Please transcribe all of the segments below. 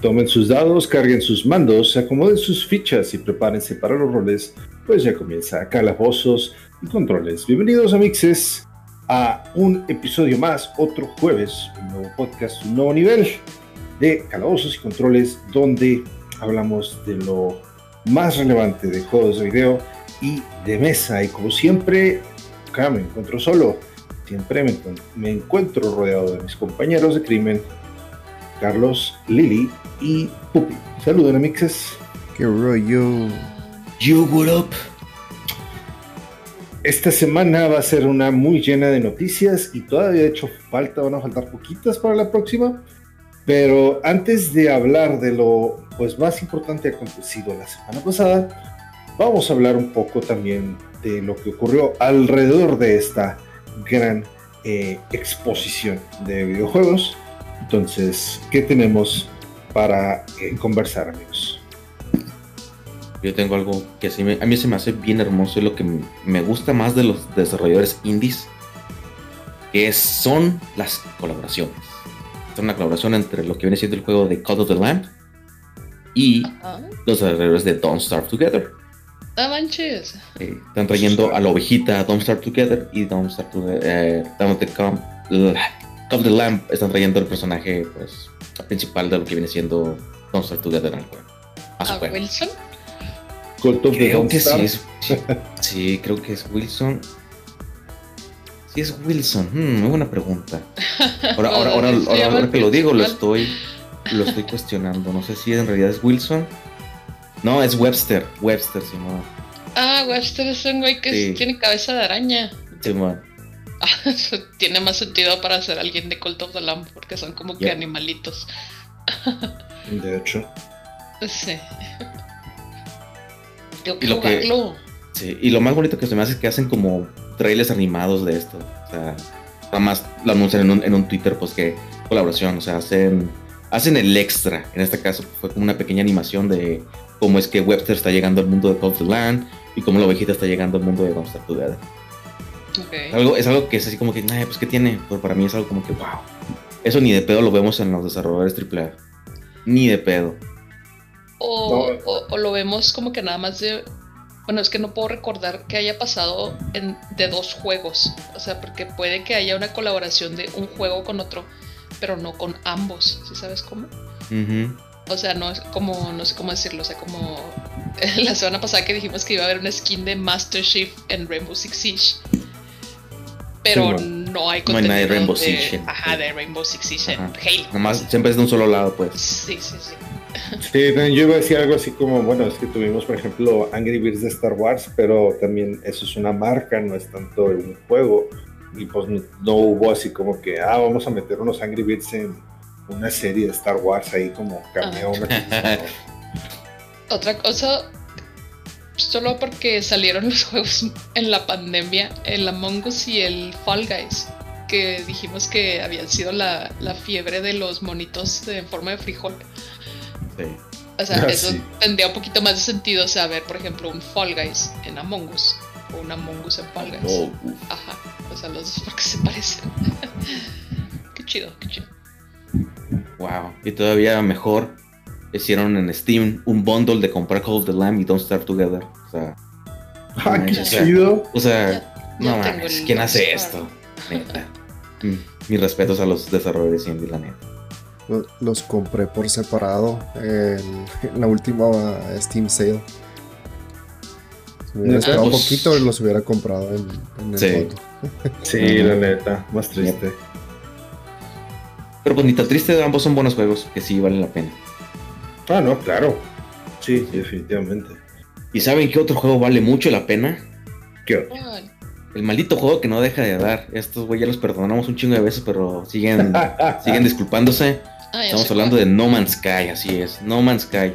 Tomen sus dados, carguen sus mandos, acomoden sus fichas y prepárense para los roles, pues ya comienza Calabozos y Controles. Bienvenidos a Mixes a un episodio más, otro jueves, un nuevo podcast, un nuevo nivel de Calabozos y Controles, donde hablamos de lo más relevante de juegos de video y de mesa. Y como siempre, acá me encuentro solo, siempre me, encuentro rodeado de mis compañeros de crimen Carlos, Lili y Pupi. Saludos, Mixes. ¿Qué rollo? You, what up? Esta semana va a ser una muy llena de noticias y todavía de hecho falta, van a faltar poquitas para la próxima. Pero antes de hablar de lo pues, más importante acontecido la semana pasada, vamos a hablar un poco también de lo que ocurrió alrededor de esta gran eh, exposición de videojuegos entonces, ¿qué tenemos para eh, conversar, amigos? Yo tengo algo que a mí se me hace bien hermoso y lo que me gusta más de los desarrolladores indies, que son las colaboraciones. Es una colaboración entre lo que viene siendo el juego de Call of the Lamb y los desarrolladores de Don't Starve Together. ¡No manches! están trayendo a la ovejita Don't Starve Together y Don't Starve Together. Eh, Don't Call the Lamb están trayendo el personaje pues principal de lo que viene siendo Don't Start Together en el juego. ¿A, Wilson? creo que sí, sí, creo que es Wilson. Sí es Wilson. Hmm, muy buena pregunta. Ahora, ahora, ahora, ahora, que lo digo, lo estoy, lo estoy cuestionando. No sé si en realidad es Wilson. No, es Webster. Webster, Simón. Ah, Webster es un güey que tiene cabeza de araña. Simón. Tiene más sentido para ser alguien de Cult of the Lamb, porque son como que animalitos. de hecho. Sí. y lo que, sí, y lo más bonito que se me hace es que hacen como trailers animados de esto. O sea, nada más lo anuncian en un, en un Twitter, pues que colaboración, o sea, hacen, hacen el extra. En este caso fue como una pequeña animación de cómo es que Webster está llegando al mundo de Cult of the Land y cómo la ovejita está llegando al mundo de Monster Together. Algo, es algo que es así como que, pues ¿qué tiene? Pero para mí es algo como que, wow. Eso ni de pedo lo vemos en los desarrolladores AAA. Ni de pedo. O, lo vemos como que nada más de... Bueno, es que no puedo recordar que haya pasado en, de dos juegos. O sea, porque puede que haya una colaboración de un juego con otro, pero no con ambos. ¿Sí sabes cómo? O sea, no es como, no sé cómo decirlo, o sea, como la semana pasada que dijimos que iba a haber una skin de Master Chief en Rainbow Six Siege pero no hay contenido no hay de Rainbow Six. Ajá, de Rainbow Six Siege Halo. Nomás siempre es de un solo lado, pues. Sí, sí, sí. Sí, yo iba a decir algo así como, bueno, es que tuvimos, por ejemplo, Angry Birds de Star Wars, pero también eso es una marca, no es tanto un juego. Y pues no hubo así como que, ah, vamos a meter unos Angry Birds en una serie de Star Wars ahí como cameo. Otra cosa solo porque salieron los juegos en la pandemia, el Among Us y el Fall Guys, que dijimos que habían sido la, fiebre de los monitos en forma de frijol. Sí. O sea, ah, eso tendría un poquito más de sentido saber, por ejemplo, un Fall Guys en Among Us o un Among Us en Fall Guys. Oh, Ajá, o sea, los dos porque se parecen. qué chido, qué chido. Wow, y todavía mejor hicieron en Steam un bundle de comprar Call of the Lamb y Don't Starve Together. O sea, ah, qué chido. O sea, no mames, ¿quién hace esto? Neta. Mm, mis respetos a los desarrolladores indie, la neta. Los compré por separado en, la última Steam sale. Si hubiera esperado un pues, poquito y los hubiera comprado en, el sí. sí, la neta, más triste. Pero pues ni tan triste, ambos son buenos juegos que sí valen la pena. Ah, no, claro. Sí, definitivamente. ¿Y saben qué otro juego vale mucho la pena? ¿Qué El maldito juego que no deja de dar. Estos güey ya los perdonamos un chingo de veces, pero siguen, siguen disculpándose. Ah, Estamos hablando de No Man's Sky, así es. No Man's Sky.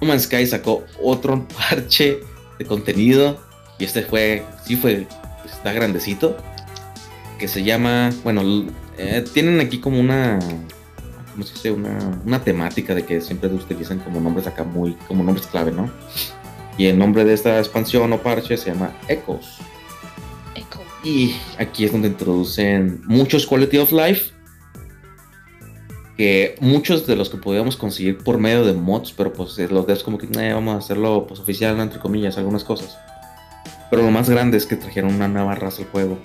No Man's Sky sacó otro parche de contenido. Y este fue, sí fue, está grandecito. Que se llama, bueno, eh, tienen aquí como una ¿cómo se dice? Una, una temática de que siempre utilizan como nombres acá muy, como nombres clave, ¿no? Y el nombre de esta expansión o parche se llama Echoes. Echo. Y aquí es donde introducen muchos Quality of Life. que muchos de los que podíamos conseguir por medio de mods, pero pues los devs como que eh, vamos a hacerlo pues oficial, entre comillas, algunas cosas. Pero lo más grande es que trajeron una nueva raza al juego.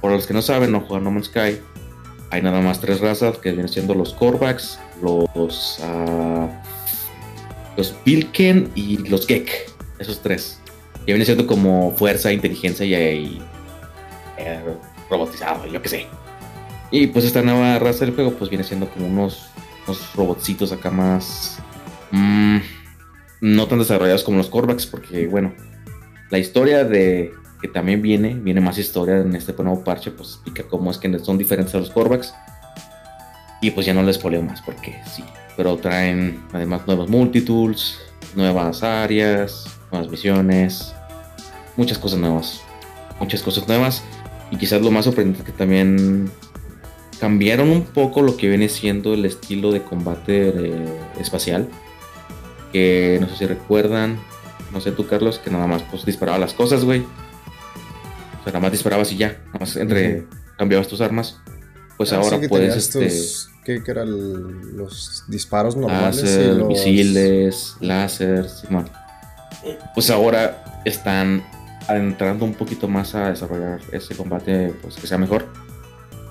Por los que no saben, no juegan No Man's Sky, hay nada más tres razas que vienen siendo los Korvax, los, uh, los Vilken y los Gek. Esos tres. Que vienen siendo como fuerza, inteligencia y, eh, robotizado, yo qué sé. Y pues esta nueva raza del juego pues viene siendo como unos, unos robotcitos acá más... Mmm, no tan desarrollados como los Korvax porque bueno, la historia de que también viene, viene más historia en este nuevo parche, pues explica cómo es que son diferentes a los Korvax. Y pues ya no les poleo más porque sí. Pero traen además nuevos multitools, nuevas áreas, nuevas misiones, muchas cosas nuevas. Muchas cosas nuevas. Y quizás lo más sorprendente que también cambiaron un poco lo que viene siendo el estilo de combate espacial. Que no sé si recuerdan, no sé tú Carlos, que nada más pues disparaba las cosas, güey. Sea, nada más disparabas y ya, nada más entre cambiabas tus armas. Pues ah, ahora puedes este, ¿qué, eran los disparos normales? los... misiles, láser, Simón. Pues ahora están entrando un poquito más a desarrollar ese combate pues que sea mejor.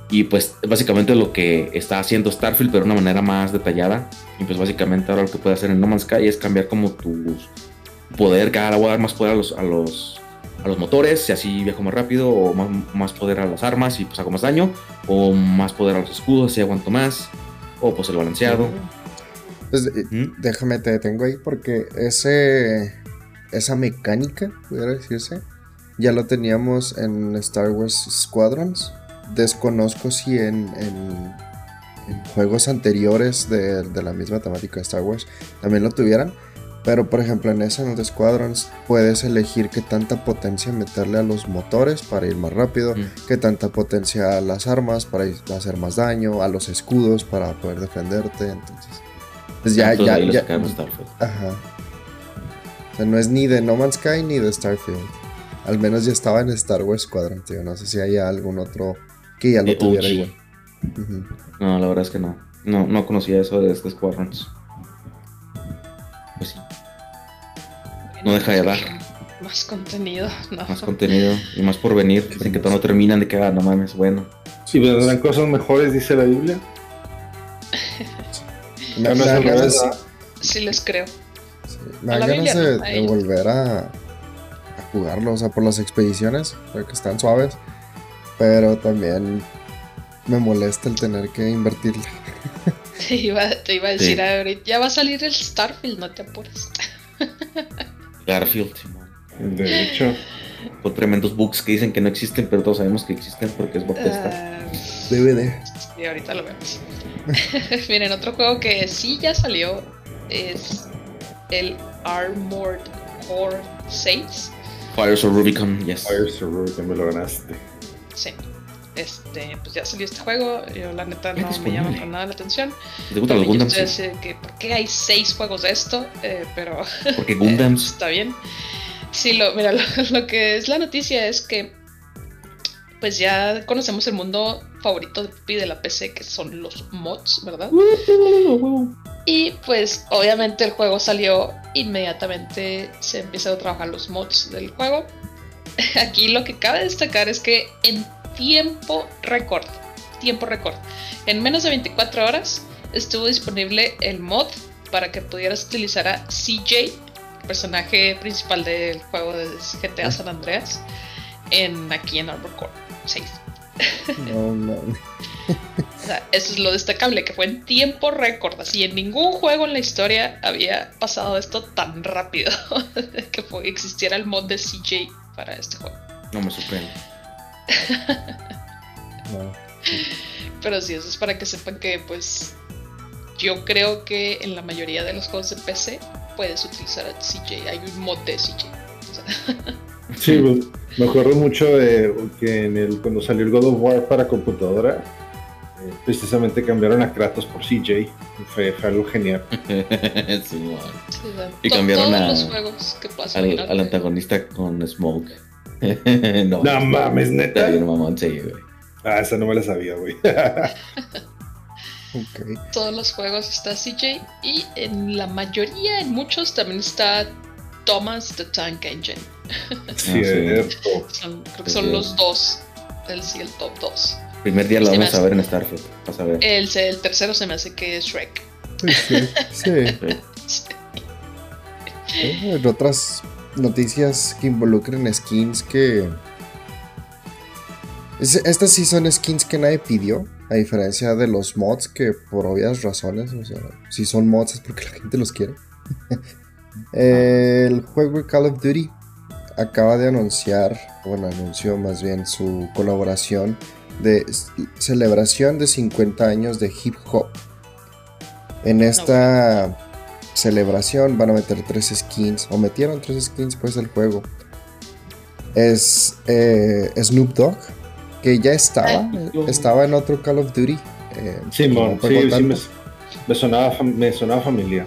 Y pues básicamente lo que está haciendo Starfield, pero de una manera más detallada. Y pues básicamente ahora lo que puede hacer en No Man's Sky es cambiar como tus poder, cada voy a dar más poder a los, a los, a los motores, y así viajo más rápido, o más, poder a las armas y pues hago más daño, o más poder a los escudos y aguanto más, o pues el balanceado. Pues, eh, déjame te detengo ahí porque ese esa mecánica, pudiera decirse, ya lo teníamos en Star Wars Squadrons. Desconozco si en, en, juegos anteriores de, de, la misma temática de Star Wars también lo tuvieran. Pero por ejemplo en ese en Squadrons puedes elegir qué tanta potencia meterle a los motores para ir más rápido, qué tanta potencia a las armas para hacer más daño, a los escudos para poder defenderte. Entonces, pues ya, ya, ya. Ajá. O sea, no es ni de No Man's Sky ni de Starfield. Al menos ya estaba en Star Wars Squadron, tío. No sé si hay algún otro que ya lo tuviera igual. No, la verdad es que no. No, no conocía eso de este Squadrons. Pues sí no deja de dar. Más contenido, no. Más contenido y más por venir. Dicen que todo no terminan de que, ah, no mames, bueno. Sí, vendrán cosas mejores, dice la Biblia. no, no sí, les creo. me da ganas de, volver a, a, jugarlo, o sea, por las expediciones, que están suaves. Pero también me molesta el tener que invertirle. Te iba, te iba a decir, ahorita ya va a salir el Starfield, no te apures. Garfield, De hecho. Con tremendos bugs que dicen que no existen, pero todos sabemos que existen porque es Bethesda. Uh, DVD. Y ahorita lo vemos. Miren, otro juego que sí ya salió es el Armored Core 6. Fires of Rubicon, yes. Fires of Rubicon, me lo ganaste. Sí. Este, pues ya salió este juego. Yo, la neta, no me llama para nada la atención. ¿Te gustan los Gundams? que, ¿Por qué hay seis juegos de esto? Eh, pero. Porque Gundams. está bien. Sí, lo, mira, lo, que es la noticia es que. Pues ya conocemos el mundo favorito de Pupi de la PC, que son los mods, ¿verdad? Y pues obviamente el juego salió inmediatamente, se empiezan a trabajar los mods del juego. Aquí lo que cabe destacar es que en tiempo récord. Tiempo récord. En menos de 24 horas estuvo disponible el mod para que pudieras utilizar a CJ, personaje principal del juego de GTA San Andreas, en, aquí en Arbor Core 6. No, no. eso es lo destacable, que fue en tiempo récord. Así en ningún juego en la historia había pasado esto tan rápido. que existiera el mod de CJ para este juego. No me sorprende. Pero sí, eso es para que sepan que pues yo creo que en la mayoría de los juegos de PC puedes utilizar a CJ. Hay un mod de CJ. sí, pues, me acuerdo mucho de que en el, cuando salió el God of War para computadora, eh, precisamente cambiaron a Kratos por CJ. Fue, algo genial. y cambiaron a, al antagonista con Smoke. no, no mames, neta. Mamón, sí, güey. Ah, esa no me la sabía, güey. Todos los juegos está CJ y en la mayoría, en muchos también está Thomas the Tank Engine. Cierto. son, creo que son los dos. El sí, el top 2. Primer día lo vamos a ver en Starfield. Vas a ver. El, el, tercero se me hace que es Shrek. Sí. sí. En otras noticias que involucren skins que. Estas sí son skins que nadie pidió. A diferencia de los mods que por obvias razones, o sea, si son mods es porque la gente los quiere. el juego Call of Duty acaba de anunciar, bueno, anunció más bien su colaboración de celebración de 50 años de hip hop. En esta celebración van a meter tres skins, o metieron tres skins pues del juego. Es eh, Snoop Dogg, que ya estaba, estaba en otro Call of Duty. Eh, sí, sí, me, sonaba, me sonaba familiar.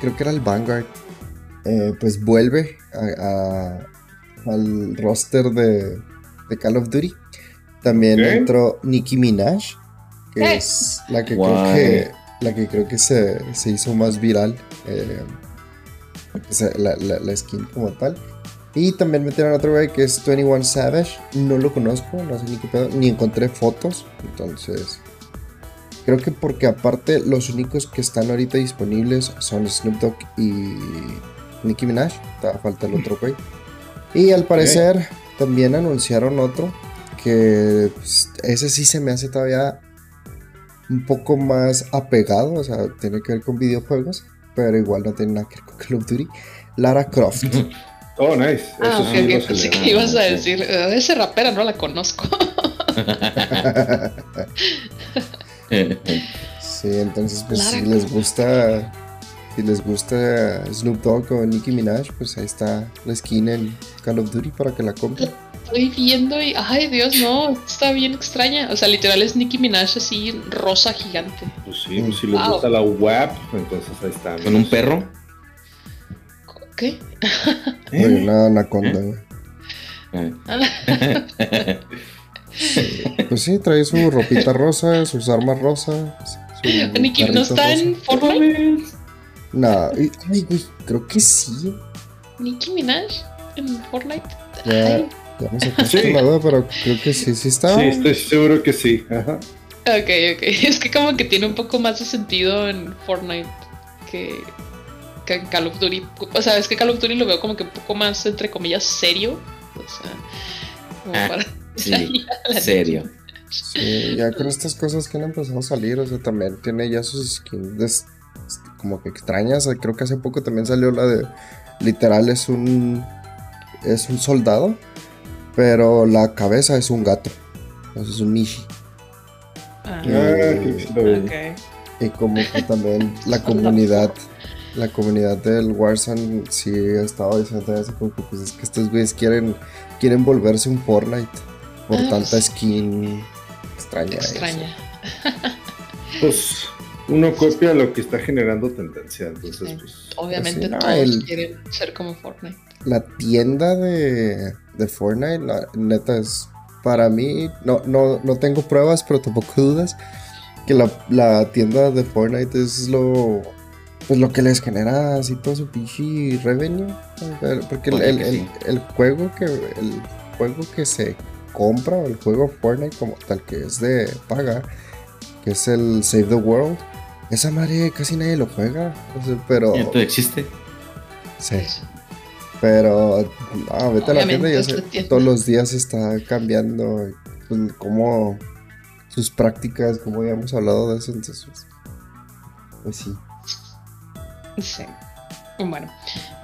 Creo que, era el Vanguard. Eh, pues vuelve al roster de, Call of Duty. También entró Nicki Minaj, que es la que creo que la que creo que se, hizo más viral. Eh, la, la, skin como tal. Y también metieron otro güey que es 21 Savage. No lo conozco, no sé ni qué pedo, ni encontré fotos. Entonces, creo que porque aparte los únicos que están ahorita disponibles son Snoop Dogg y Nicki Minaj. falta el otro güey. Y al parecer también anunciaron otro que pues, ese sí se me hace todavía un poco más apegado, o sea, tiene que ver con videojuegos, pero igual no tiene nada que ver con Call of Duty. Lara Croft. Oh, nice. Ah, Eso sí Pensé que ibas a decir, eh, ese rapera no la conozco. sí, entonces, pues si les gusta, si les gusta Snoop Dogg o Nicki Minaj, pues ahí está la skin en Call of Duty para que la compren estoy viendo y, ay Dios, no, está bien extraña. O sea, literal es Nicki Minaj así, rosa gigante. Pues sí, pues si les gusta la web, entonces ahí está. ¿Con un perro? ¿Qué? ¿Eh? Una anaconda. ¿Eh? pues sí, trae su ropita rosa, sus armas rosas. Nicki no está en Fortnite. No, ay, güey, creo que sí. Nicki Minaj en Fortnite. Ay. Ya no sé sí. la pero creo que sí, sí está. Sí, estoy seguro que sí. Ajá. Ok, ok. Es que como que tiene un poco más de sentido en Fortnite que, que en Call of Duty. O sea, es que Call of Duty lo veo como que un poco más, entre comillas, serio. O sea, como ah, para... Sí, serio. Sí, ya con estas cosas que han empezado a salir, o sea, también tiene ya sus skins como que extrañas. Creo que hace poco también salió la de literal es un es un soldado pero la cabeza es un gato. Entonces es un Mishi. Ah, ah Y como que también la comunidad, la comunidad del Warzone sí ha estado diciendo eso, como que pues es que estos güeyes quieren, quieren volverse un Fortnite por ah, tanta pues, skin extraña. Extraña. pues uno copia lo que está generando tendencia, entonces pues... Obviamente pues todos quieren ser como Fortnite. La tienda de de Fortnite, neta es para mí, no, no, no tengo pruebas, pero tampoco dudas, que la, tienda de Fortnite es lo, pues lo que les genera así todo su pinche revenue. Porque el, juego que el juego que se compra, o el juego Fortnite como tal que es de paga, que es el Save the World, esa madre casi nadie lo juega. pero. ¿Y existe? Sí. Pero, no, vete a la tienda y todos los días está cambiando pues, como sus prácticas, como ya hemos hablado de eso, entonces, pues sí. Sí. Bueno,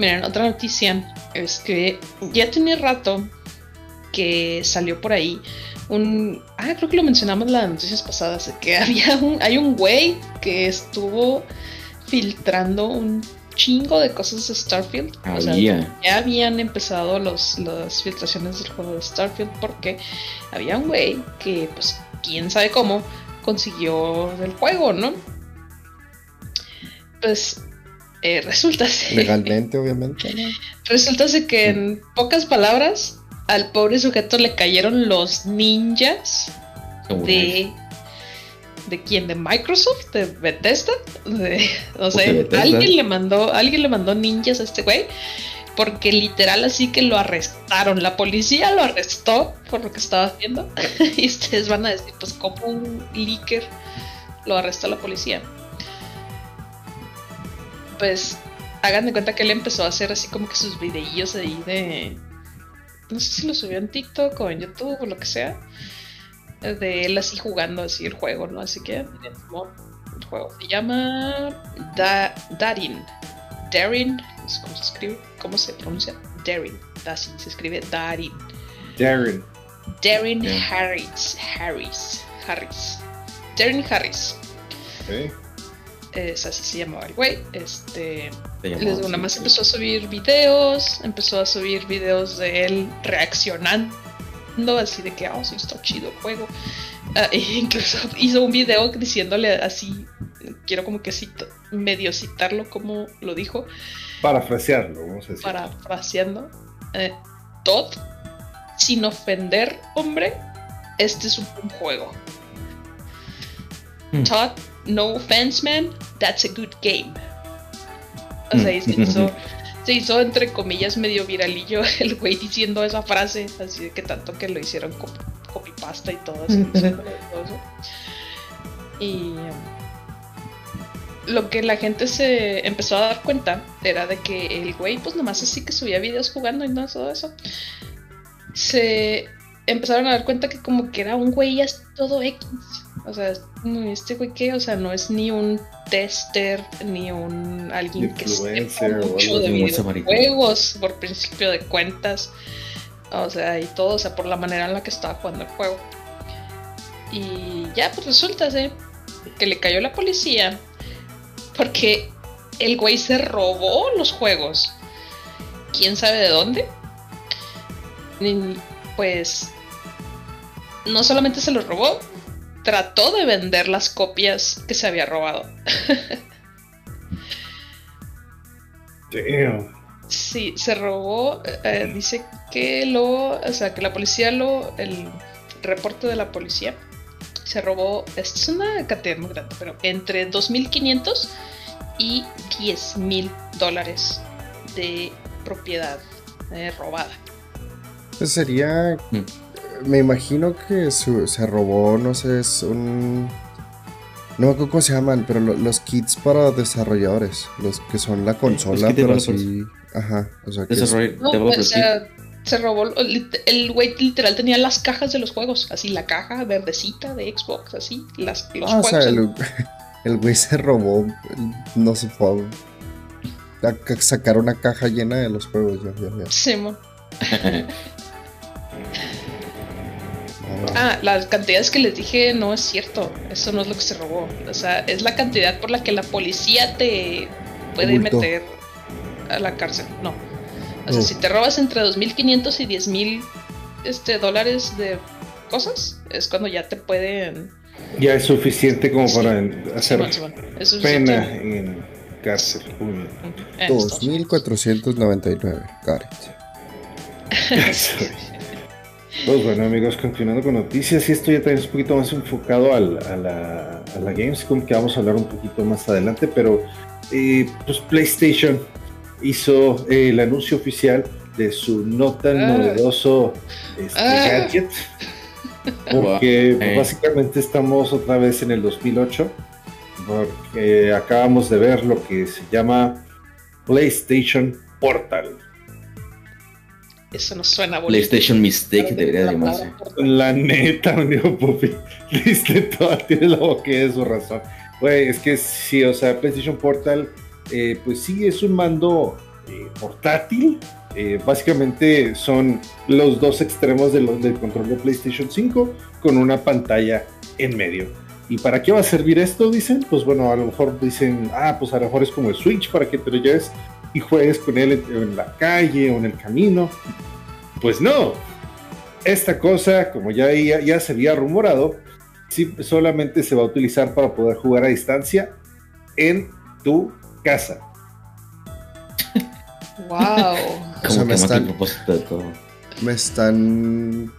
miren, otra noticia es que ya tiene rato que salió por ahí un... Ah, creo que lo mencionamos en las noticias pasadas, que había un... Hay un güey que estuvo filtrando un chingo de cosas de Starfield. ya habían empezado los, las filtraciones del juego de Starfield porque había un güey que, pues, quién sabe cómo, consiguió el juego, ¿no? Pues eh, resulta Legalmente, obviamente. Resulta que en pocas palabras, al pobre sujeto le cayeron los ninjas de ¿De quién? ¿De Microsoft? ¿De Bethesda? o sea, alguien le mandó, alguien le mandó ninjas a este güey. Porque literal así que lo arrestaron. La policía lo arrestó por lo que estaba haciendo. y ustedes van a decir, pues como un leaker lo arrestó la policía. Pues hagan de cuenta que él empezó a hacer así como que sus videillos ahí de... No sé si lo subió en TikTok o en YouTube o lo que sea de él así jugando así el juego, ¿no? Así que el juego se llama Darin. Darin, ¿cómo se escribe? ¿Cómo se pronuncia? Darin. Darin, se escribe Darin. Darin. Darin Harris. Harris. Harris. Darin Harris. Es así se llamaba el güey. Este. Les nada más empezó a subir videos. Empezó a subir videos de él reaccionando así de que, oh, sí, está chido el juego. Ah, e incluso hizo un video diciéndole así, quiero como que cito, medio citarlo como lo dijo. Parafrasearlo, vamos a decir. Parafraseando. Eh, Todd, sin ofender, hombre, este es un buen juego. Hmm. Todd, no offense, man, that's a good game. O sea, hizo se hizo entre comillas medio viralillo el güey diciendo esa frase, así de que tanto que lo hicieron copypasta y todo, así, Y lo que la gente se empezó a dar cuenta era de que el güey, pues nomás así que subía videos jugando y no todo eso. Se empezaron a dar cuenta que como que era un güey todo X. O sea, este güey que, o sea, no es ni un tester, ni un alguien que sepa mucho de videojuegos por principio de cuentas. O sea, y todo, o sea, por la manera en la que estaba jugando el juego. Y ya, pues resulta ¿sí? que le cayó la policía porque el güey se robó los juegos. ¿Quién sabe de dónde? Pues no solamente se los robó, trató de vender las copias que se había robado. Damn. Sí, se robó, eh, dice que lo, o sea, que la policía lo, el reporte de la policía se robó, es una cantidad muy grande, pero entre 2.500 y 10.000 dólares de propiedad eh, robada. Sería mm me imagino que se robó, no sé, es un... No me acuerdo cómo se llaman, pero los kits para desarrolladores, los que son la consola, pero así... Ajá, o sea, que se robó, el güey literal tenía las cajas de los juegos, así la caja verdecita de Xbox, así, las, los ah, O sea, el, güey se robó, no sé, fue sacar una caja llena de los juegos, ya, ya, ya. Sí, Ah, las cantidades que les dije no es cierto. Eso no es lo que se robó. O sea, es la cantidad por la que la policía te puede meter a la cárcel. No. O sea, si te robas entre 2.500 y 10.000 este, dólares de cosas, es cuando ya te pueden... Ya es suficiente como para hacer pena en cárcel. 2.499, Gareth. Pues bueno amigos, continuando con noticias y esto ya también es un poquito más enfocado a, la, a la Gamescom que vamos a hablar un poquito más adelante, pero eh, pues PlayStation hizo eh, el anuncio oficial de su no tan ah. novedoso este, ah. gadget, porque pues, básicamente estamos otra vez en el 2008, porque acabamos de ver lo que se llama PlayStation Portal. Eso no suena bonito. PlayStation Mistake debería llamarse. La neta, amigo Puppy. Viste toda, tiene la boca de su razón. Güey, es que sí, o sea, PlayStation Portal, eh, pues sí, es un mando eh, portátil. Eh, básicamente son los dos extremos de del control de PlayStation 5 con una pantalla en medio. ¿Y para qué va a servir esto? Dicen. Pues bueno, a lo mejor dicen, ah, pues a lo mejor es como el Switch para que te lo lleves y juegues con él en la calle o en el camino. Pues no. Esta cosa, como ya, ya, se había rumorado, sí, solamente se va a utilizar para poder jugar a distancia en tu casa. Wow. me están, me están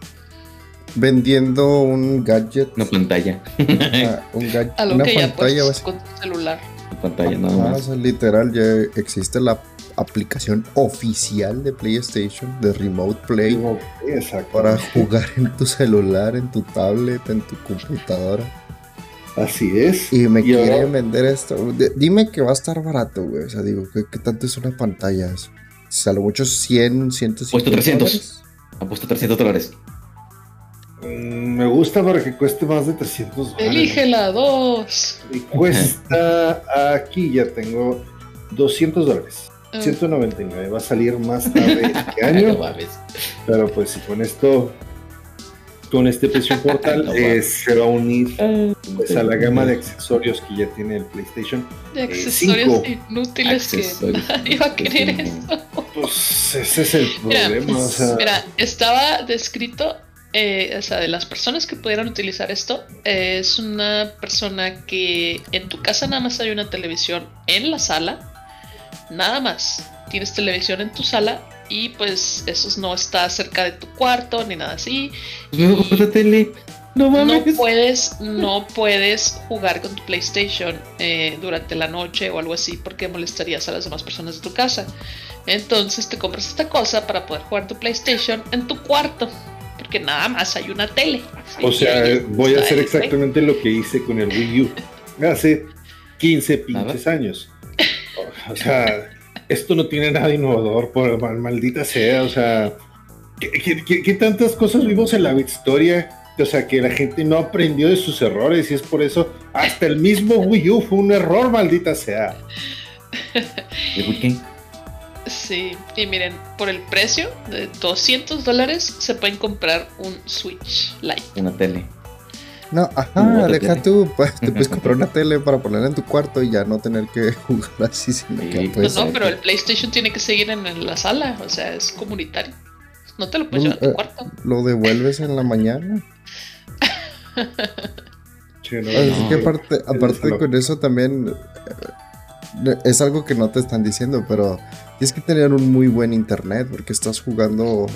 vendiendo un gadget. Una pantalla. Ah, un gadget. una pantalla con tu celular. Pantalla, nada más. literal, ya existe la aplicación oficial de PlayStation de Remote Play. Exacto. Para jugar en tu celular, en tu tablet, en tu computadora. Así es. Y me quieren vender esto. dime que va a estar barato, güey. O sea, digo, ¿qué, tanto es una pantalla? Salvo muchos 100, 150 Puesto 300. Apuesto 300 dólares. Mm, me gusta para que cueste más de 300 dólares. Elige la 2. Y cuesta, aquí ya tengo 200 dólares. 199 ah. va a salir más tarde este año. pero pues si con esto con este precio portal eh, se va a unir ah, pues, a la gama de accesorios que ya tiene el PlayStation. De eh, accesorios inútiles que nadie va a querer eso. Pues ese es el problema. Mira, estaba descrito, eh, o sea, de las personas que pudieran utilizar esto, es una persona que en tu casa nada más hay una televisión en la sala, nada más. Tienes televisión en tu sala y pues eso no está cerca de tu cuarto ni nada así. No, tele. No, no puedes, no puedes jugar con tu PlayStation eh, durante la noche o algo así porque molestarías a las demás personas de tu casa. Entonces te compras esta cosa para poder jugar tu PlayStation en tu cuarto porque nada más hay una tele. O sea, voy a hacer exactamente lo que hice con el Wii U hace 15 pinches años. O sea, esto no tiene nada innovador, por maldita sea, o sea, ¿qué, tantas cosas vimos en la historia? O sea, que la gente no aprendió de sus errores y es por eso hasta el mismo Wii U fue un error, maldita sea. Sí, y miren, por el precio de 200 dólares se pueden comprar un Switch Lite. Una tele. No, ajá, deja tú, pues, te puedes comprar una tele para ponerla en tu cuarto y ya no tener que jugar así sin pues, No, pero el PlayStation tiene que seguir en la sala, o sea, es comunitario. No te lo puedes llevar a tu eh, cuarto. Lo devuelves en la mañana. Así que aparte, aparte con eso también eh, es algo que no te están diciendo, pero tienes que tener un muy buen internet porque estás jugando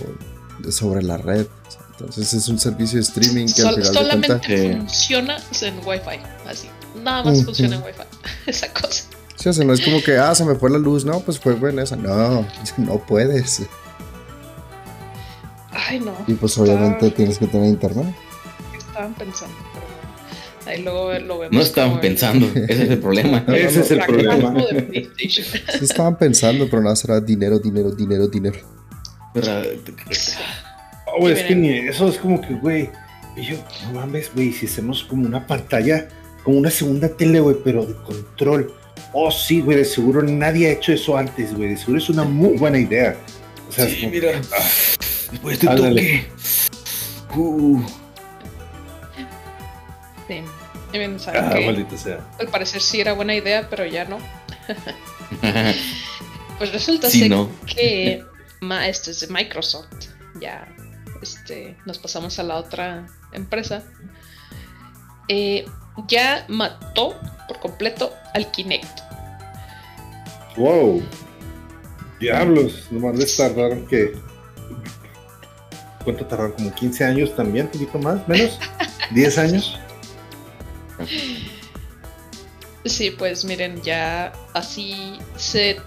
sobre la red. Entonces es un servicio de streaming que al final solamente funciona en Wi-Fi, así. Nada más funciona en Wi-Fi, esa cosa. Sí, o sea, no es como que, ah, se me fue la luz, no, pues fue buena esa. No, no puedes. Ay, no. Y pues obviamente tienes que tener internet. Estaban pensando, ahí luego lo vemos. No estaban pensando, ese es el problema. ese es el problema. sí estaban pensando, pero nada, será dinero, dinero, dinero, dinero. Pero, Oh, es que ni eso es como que, güey. Y yo, no mames, güey, si hacemos como una pantalla, como una segunda tele, güey, pero de control. Oh, sí, güey, de seguro nadie ha hecho eso antes, güey. De seguro es una muy buena idea. O sea, sí, mira. Ah, después de toque. Uh. Bien, ah, maldito sea. Al parecer sí era buena idea, pero ya no. pues resulta ser que este es de Microsoft. Ya este, nos pasamos a la otra empresa, eh, ya mató por completo al Kinect. Wow. Diablos, nomás les tardaron que. ¿Cuánto tardaron? ¿Como 15 años también? ¿Un poquito más? ¿Menos? ¿10 años? Sí, pues miren, ya así se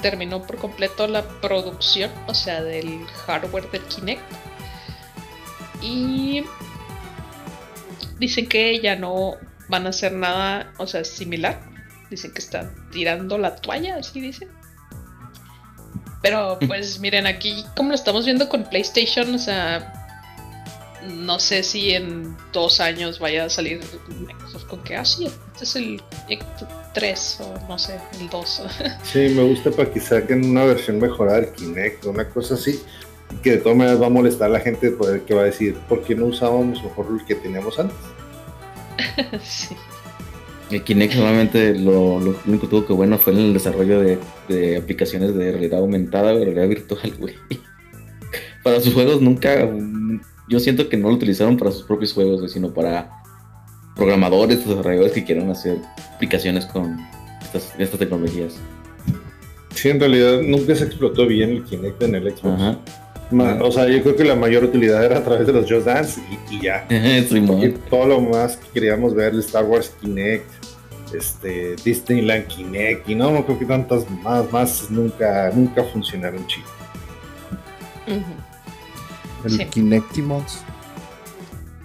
terminó por completo la producción, o sea, del hardware del Kinect. Y dicen que ya no van a hacer nada, o sea, similar. Dicen que están tirando la toalla, así dicen. Pero pues miren, aquí como lo estamos viendo con PlayStation, o sea, no sé si en dos años vaya a salir Microsoft con que, así ah, este es el 3 o no sé, el 2. Sí, me gusta para que saquen una versión mejorada del Kinect, una cosa así que de todas maneras va a molestar a la gente que va a decir, ¿por qué no usábamos mejor el que teníamos antes? sí. El Kinect solamente lo, lo, único que tuvo que bueno fue en el desarrollo de, aplicaciones de realidad aumentada o realidad virtual, güey. para sus juegos nunca, yo siento que no lo utilizaron para sus propios juegos, sino para programadores, desarrolladores que quieran hacer aplicaciones con estas, estas tecnologías. Sí, en realidad nunca se explotó bien el Kinect en el Xbox. o sea, yo creo que la mayor utilidad era a través de los Just Dance y, ya. y todo lo más que queríamos ver, el Star Wars Kinect, este, Disneyland Kinect, y no, no creo que tantas más, más nunca, nunca funcionaron chido. El Kinectimals.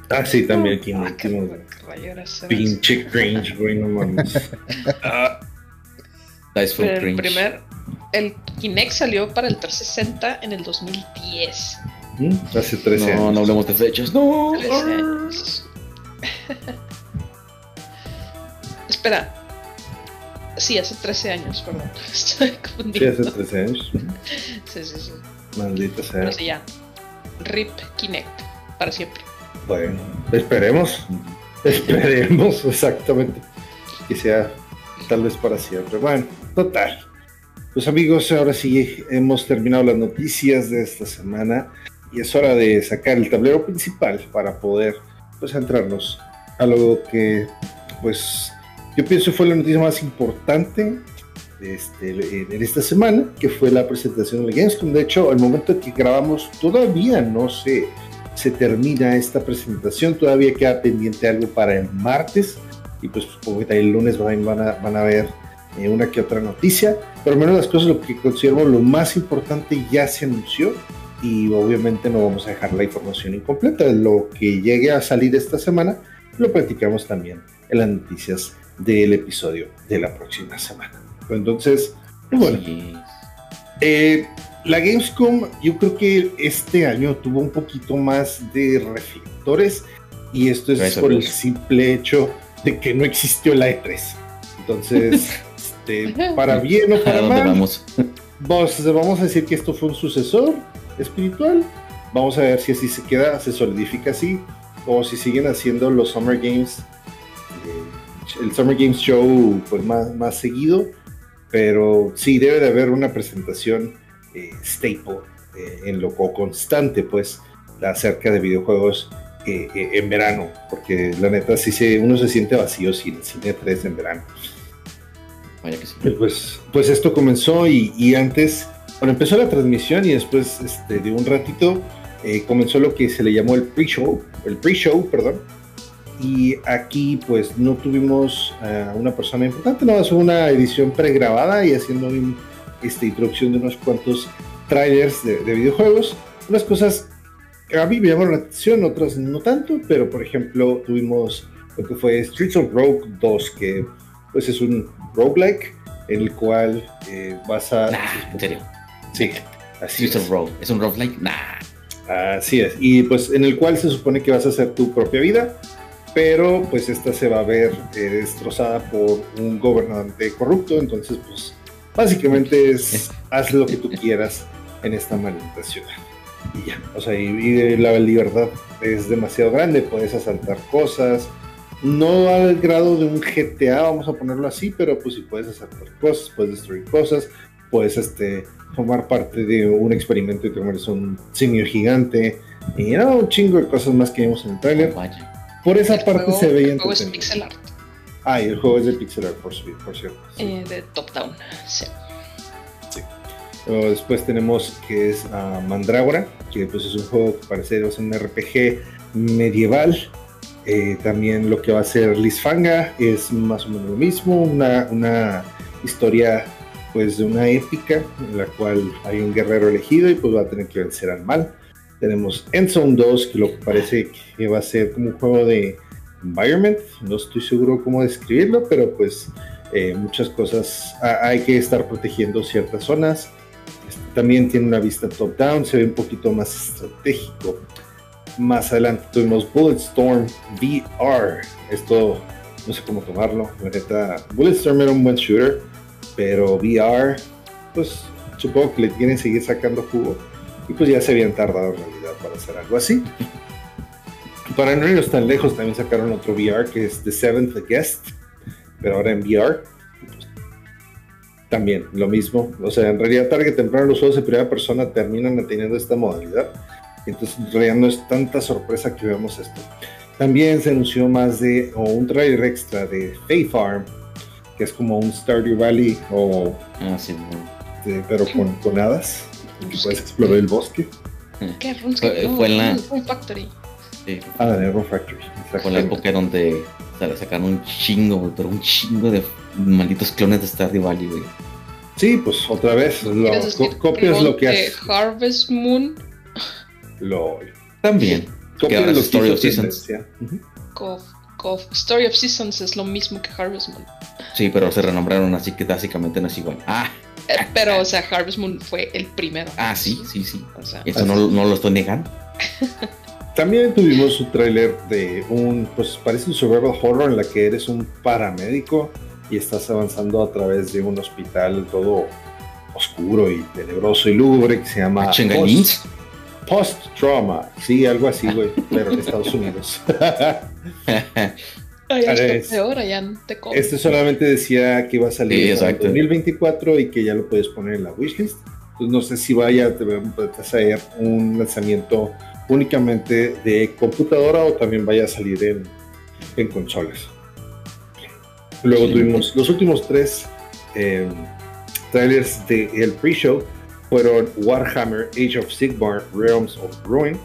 Ah, sí, también el Kinectimals. Pinche cringe, güey, no mames. ah. el primer, el Kinect salió para el 360 en el 2010. ¿Mm? Hace 13 años. No, no hablemos de fechas. No. Espera. Sí, hace 13 años, perdón. Estoy confundido. Sí, hace 13 años. sí, sí, sí. Maldita sea. Pero sí, ya. RIP Kinect. Para siempre. Bueno, esperemos. Esperemos, exactamente. Que sea tal vez para siempre. Bueno, total. Pues amigos, ahora sí hemos terminado las noticias de esta semana y es hora de sacar el tablero principal para poder pues centrarnos a lo que pues yo pienso fue la noticia más importante este, en esta semana, que fue la presentación de Gamescom. De hecho, al momento que grabamos todavía no se, se termina esta presentación, todavía queda pendiente algo para el martes y pues supongo que el lunes van, a, van a ver eh, una que otra noticia, pero al menos las cosas, lo que considero lo más importante ya se anunció y obviamente no vamos a dejar la información incompleta. Lo que llegue a salir esta semana lo platicamos también en las noticias del episodio de la próxima semana. Entonces, bueno, eh, la Gamescom yo creo que este año tuvo un poquito más de reflectores y esto es por el simple hecho de que no existió la E3. Entonces, este, para bien o para mal, vamos? vamos a decir que esto fue un sucesor espiritual. Vamos a ver si así se queda, se solidifica así, o si siguen haciendo los Summer Games, eh, el Summer Games Show pues más, más seguido pero sí debe de haber una presentación eh, staple eh, en lo constante, pues, acerca de videojuegos eh, en verano, porque la neta sí se, uno se siente vacío sin cine 3 en verano. Vaya que sí. Pues, pues esto comenzó y, antes, bueno, empezó la transmisión y después este, de un ratito comenzó lo que se le llamó el pre-show, el pre-show, perdón, y aquí pues no tuvimos a una persona importante, no, es una edición pregrabada y haciendo esta introducción de unos cuantos trailers de, videojuegos. Unas cosas que a mí me llamaron la atención, otras no tanto, pero por ejemplo tuvimos lo que fue Streets of Rogue 2, que pues es un roguelike en el cual eh, vas a... ¿En serio? Sí. Así Streets of Rogue, ¿es un roguelike? Nah. Así es, y pues en el cual se supone que vas a hacer tu propia vida, pero pues esta se va a ver eh, destrozada por un gobernante corrupto, entonces pues básicamente es haz lo que tú quieras en esta maldita ciudad. Y ya, o sea, y, la libertad es demasiado grande, puedes asaltar cosas, no al grado de un GTA, vamos a ponerlo así, pero pues si puedes asaltar cosas, puedes destruir cosas, puedes este, formar parte de un experimento y te un simio gigante, y no, un chingo de cosas más que vimos en el trailer. Por esa parte se veía El juego es pixel art. Ah, y el juego es de pixel art, por, por cierto. Eh, de top-down, sí. Sí. después tenemos que es uh, Mandrágora, que pues es un juego que parece ser un RPG medieval. Eh, también lo que va a ser Lisfanga es más o menos lo mismo, una, una historia pues de una épica en la cual hay un guerrero elegido y pues va a tener que vencer al mal. Tenemos Endzone 2, que lo que parece que va a ser como un juego de environment. No estoy seguro cómo describirlo, pero pues eh, muchas cosas. hay que estar protegiendo ciertas zonas. Este, también tiene una vista top-down, se ve un poquito más estratégico. Más adelante tuvimos Bulletstorm VR. Esto no sé cómo tomarlo. La Bulletstorm era un buen shooter, pero VR, pues supongo que le quieren seguir sacando jugo y pues ya se habían tardado en realidad para hacer algo así. Para no irnos tan lejos, también sacaron otro VR que es The Seventh Guest, pero ahora en VR. También lo mismo. O sea, en realidad, tarde que temprano los juegos de primera persona terminan teniendo esta modalidad. Entonces, en realidad no es tanta sorpresa que veamos esto. También se anunció más de, o un trailer extra de Faith Farm, que es como un Stardew Valley, o, ah, sí, pero con, con hadas puedes explorar el bosque. ¿Qué? Fue, en la. Rune Factory. Sí. Ah, de Rune Factory. Fue la época donde sacaron un chingo, pero un chingo de malditos clones de Stardew Valley, güey. Sí, pues otra vez, lo, copias lo que hace. Harvest Moon. Lo. También. Copias lo Story of Seasons. Story of Seasons es lo mismo que Harvest Moon. Sí, pero se renombraron así que básicamente no es igual. Ah. Eh, pero, o sea, Harvest Moon fue el primero. Ah, sí, sí, sí. O sea, Eso no, no lo estoy negando. También tuvimos un tráiler de un, pues parece un survival horror en la que eres un paramédico y estás avanzando a través de un hospital todo oscuro y tenebroso y lúgubre que se llama Post, Post Trauma. Sí, algo así, güey, pero en Estados Unidos. Este solamente decía que iba a salir en 2024 y que ya lo puedes poner en la wishlist. Entonces no sé si vaya a ser un lanzamiento únicamente de computadora o también vaya a salir en, en consolas. Luego tuvimos los últimos tres eh, trailers del pre-show fueron Warhammer Age of Sigmar Realms of Ruin,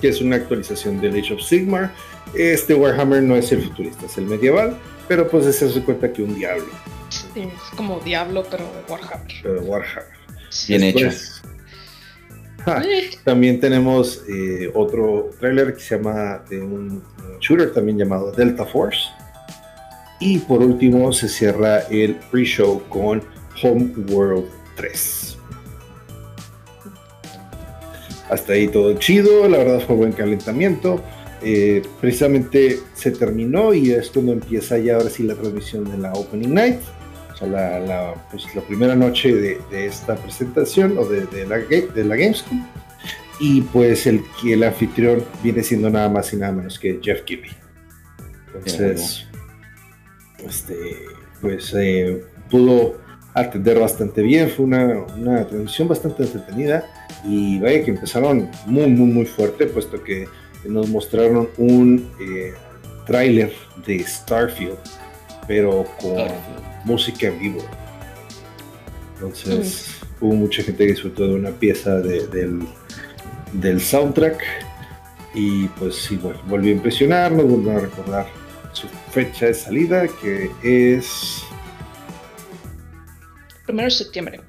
que es una actualización del Age of Sigmar. Este Warhammer no es el futurista, es el medieval, pero pues se hace cuenta que un diablo. es como diablo, pero de Warhammer. Pero de Warhammer. Bien hecho. también tenemos eh, otro trailer que se llama de un shooter también llamado Delta Force. Y por último se cierra el pre-show con Home World 3. Hasta ahí todo chido, la verdad fue buen calentamiento. Eh, precisamente se terminó y es cuando empieza ya ahora sí la transmisión de la Opening Night la, pues, la primera noche de, esta presentación o de, la, de la Gamescom. Y pues el, el anfitrión viene siendo nada más y nada menos que Jeff Gibby. Entonces, este, pues eh, pudo atender bastante bien, fue una, una, transmisión bastante entretenida y vaya que empezaron muy, muy, muy fuerte, puesto que nos mostraron un eh, tráiler de Starfield, pero con música en vivo. Entonces mm. hubo mucha gente que disfrutó de una pieza del, del soundtrack y pues sí, bueno, volvió a impresionarnos, volvió a recordar su fecha de salida que es... Primero de septiembre.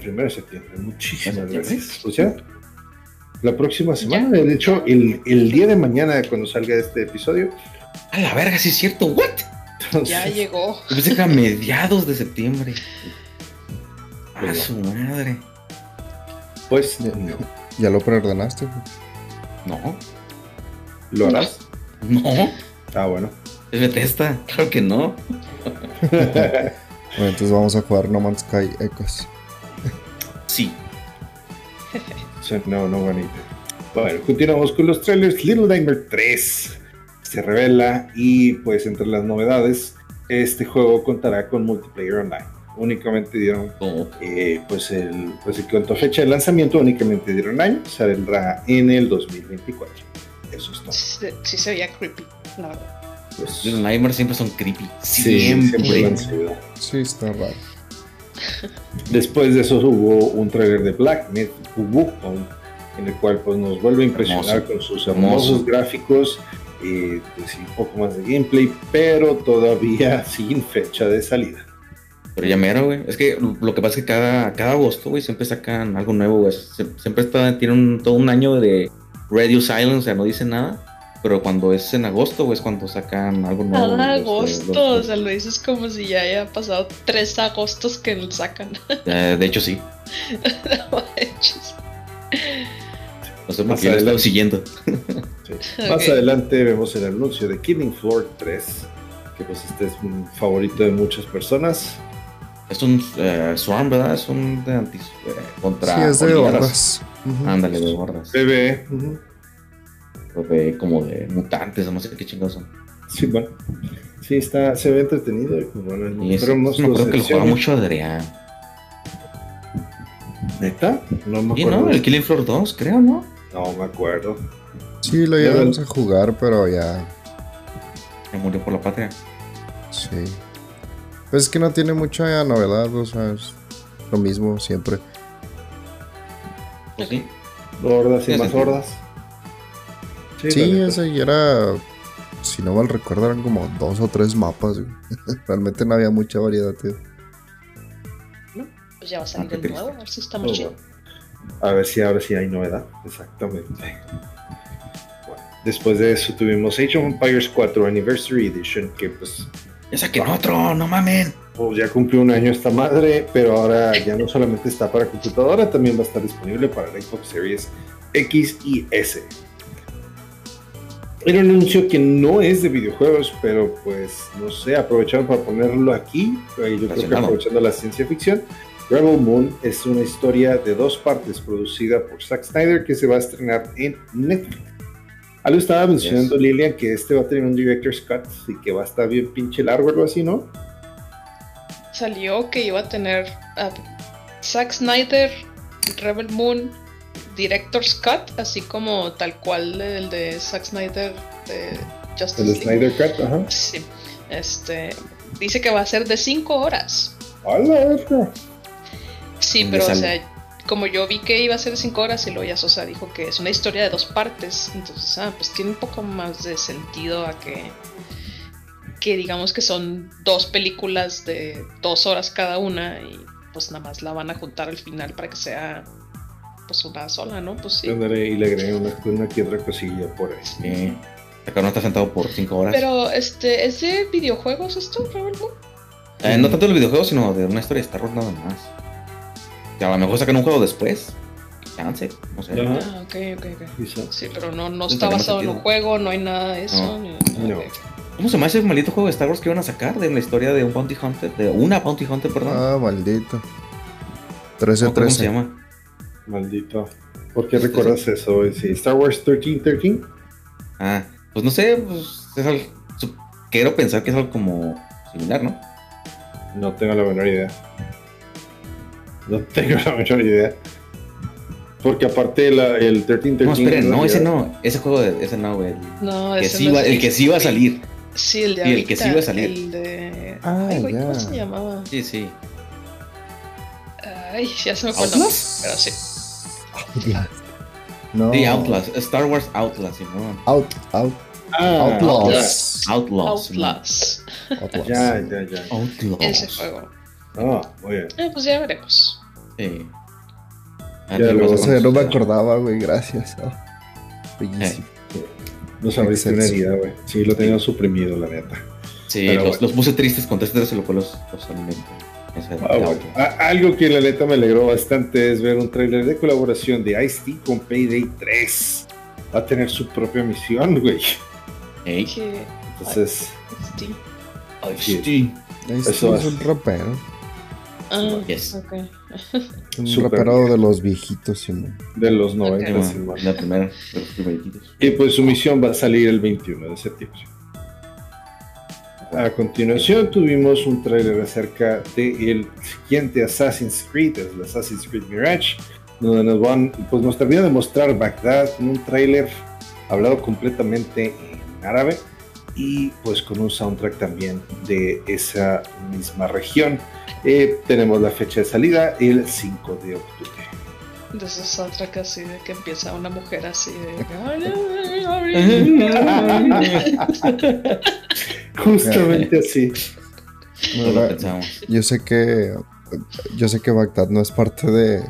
Primero de septiembre, muchísimas gracias. O sea, la próxima semana, de hecho, el, el, día de mañana cuando salga este episodio. A la verga, sí es cierto, ¿what? ya llegó. Pensé que a mediados de septiembre. A su madre. Pues ¿Ya lo preordenaste? No. ¿Lo harás? No. Ah, bueno. Es Bethesda, claro que no. bueno, entonces vamos a jugar No Man's Sky Echoes. Sí. no, no idea. Bueno, continuamos con los trailers. Little Nightmare 3 se revela y pues entre las novedades este juego contará con multiplayer online. Únicamente dieron oh. eh, pues el pues en cuanto a fecha de lanzamiento únicamente dieron año, saldrá en el 2024. Eso es todo. Sí, se veía creepy, la verdad. Pues, los Nightmares siempre son creepy. Siempre. siempre sí, está raro. Después de eso hubo un trailer de Black Myth en el cual pues nos vuelve a impresionar con sus hermosos gráficos y pues, un poco más de gameplay, pero todavía sin fecha de salida. Pero ya mero, güey. Es que lo que pasa es que cada, cada agosto, güey, siempre sacan algo nuevo, güey. siempre está, tienen todo un año de radio silence, o sea, no dicen nada. Pero cuando es en agosto, güey, es cuando sacan algo nuevo. Cada agosto, o sea, lo dices como si ya haya pasado tres agostos que lo sacan. de hecho, sí. no, de hecho, sí. No sé por qué lo siguiendo. Más adelante vemos el anuncio de Killing Floor 3, que pues este es un favorito de muchas personas. Es un eh, Swarm, ¿verdad? Es un de anti, eh, contra. Sí, es de hordas. Ándale, de hordas. Bebé. Como de mutantes, o no sé qué chingados son. Sí, bueno. Sí, está, se ve entretenido. Y pues bueno, y es, no creo que lo juega mucho Adrián. ¿Neta? No me acuerdo. no, el Killing Floor 2, creo, ¿no? No me acuerdo. Sí, lo llevamos a jugar, pero ya. Ya murió por la patria. Sí. Pues es que no tiene mucha novedad, o sea, es lo mismo siempre. Pues sí. Hordas y más hordas. Sí, sí ese ya era. Si no mal recuerdo, eran como dos o tres mapas. Realmente no había mucha variedad, tío. pues ya va a salir ah, el nuevo, a ver si está muy chido. A ver si ahora sí hay novedad. Exactamente. después de eso tuvimos Age of Empires 4 Anniversary Edition, que pues. Ya saquen otro, no mamen. Pues ya cumplió un año esta madre, pero ahora ya no solamente está para computadora, también va a estar disponible para la Xbox Series X y S. Era un anuncio que no es de videojuegos, pero pues no sé, aprovecharon para ponerlo aquí. Yo creo que aprovechando la ciencia ficción. Rebel Moon es una historia de dos partes producida por Zack Snyder que se va a estrenar en Netflix. Algo estaba mencionando Lilian que este va a tener un director's cut y que va a estar bien pinche largo o algo así, ¿no? Salió que iba a tener Zack Snyder, Rebel Moon, director's cut, así como tal cual el de Zack Snyder de Justice El Snyder Cut, ajá. Sí. Este dice que va a ser de 5 horas. ¡Hala, Sí, pero o sea, como yo vi que iba a ser de 5 horas y luego ya Sosa dijo que es una historia de dos partes, entonces, ah, pues tiene un poco más de sentido a que que digamos que son dos películas de dos horas cada una y pues nada más la van a juntar al final para que sea pues una sola, ¿no? Pues sí. y le agregué una, una que otra cosilla por ahí. Sí. Acá no está sentado por 5 horas. Pero, este, ¿es de videojuegos esto, Rebel eh, no tanto de videojuegos, sino de una historia de Star Wars nada más. Que a lo mejor sacan un juego después. Chance, no sé. Ah, ok, ok, ok. Sí, pero no, no está basado en un juego, no hay nada de eso. No. ¿Cómo se llama ese maldito juego de Star Wars que iban a sacar de la historia de un Bounty Hunter? De una Bounty Hunter, perdón. Ah, maldito. 13 ¿Cómo se llama? Maldito. ¿Por qué recuerdas eso? Sí, Star Wars 1313. Ah, pues no sé, pues es algo, quiero pensar que es algo como similar, ¿no? No tengo la menor idea. No tengo la menor idea. Porque aparte la, el 1313. No, esperen, no, ese no. Ese juego, de, ese no, güey. No, ese sí no El que sí iba a salir. Sí, el de sí, el que sí iba a salir. El de. Ah, Ay, güey, ¿cómo se llamaba? Sí, sí. Ay, ya se me fue Pero sí. Outlast. No. Sí, Outlast. Star Wars Outlast, ¿no? Out, out. Ah, Outlaws. Outlaws. Outlaws. Outlaws. Ya, ya, ya. Outlaws. Ese juego. Ah, muy bien. Eh, pues ya veremos. Sí. Ya, luego, o sea, no me acordaba, güey, gracias. Oh, bellísimo. Eh. No sabéis una herida, güey. Sí, lo tenía suprimido, la neta. Sí, los, bueno. los, puse tristes con este, se lo los, los alimentos. Ah, algo que la neta me alegró bastante es ver un tráiler de colaboración de Ice-T con Payday 3. Va a tener su propia misión, güey. Entonces. Ice-T. Eso es un rapero. Ah, yes. un rapero de los viejitos, De los 90, La primera, de los primeritos. Y pues su misión va a salir el 21 de septiembre. A continuación tuvimos un tráiler acerca del siguiente Assassin's Creed, el Assassin's Creed Mirage, donde nos van, pues nos termina de mostrar Bagdad en un tráiler hablado completamente en árabe y pues con un soundtrack también de esa misma región. Eh, tenemos la fecha de salida el 5 de octubre. De esos soundtrack así de que empieza una mujer así de... Justamente así. yo sé que yo sé que Bagdad no es parte de,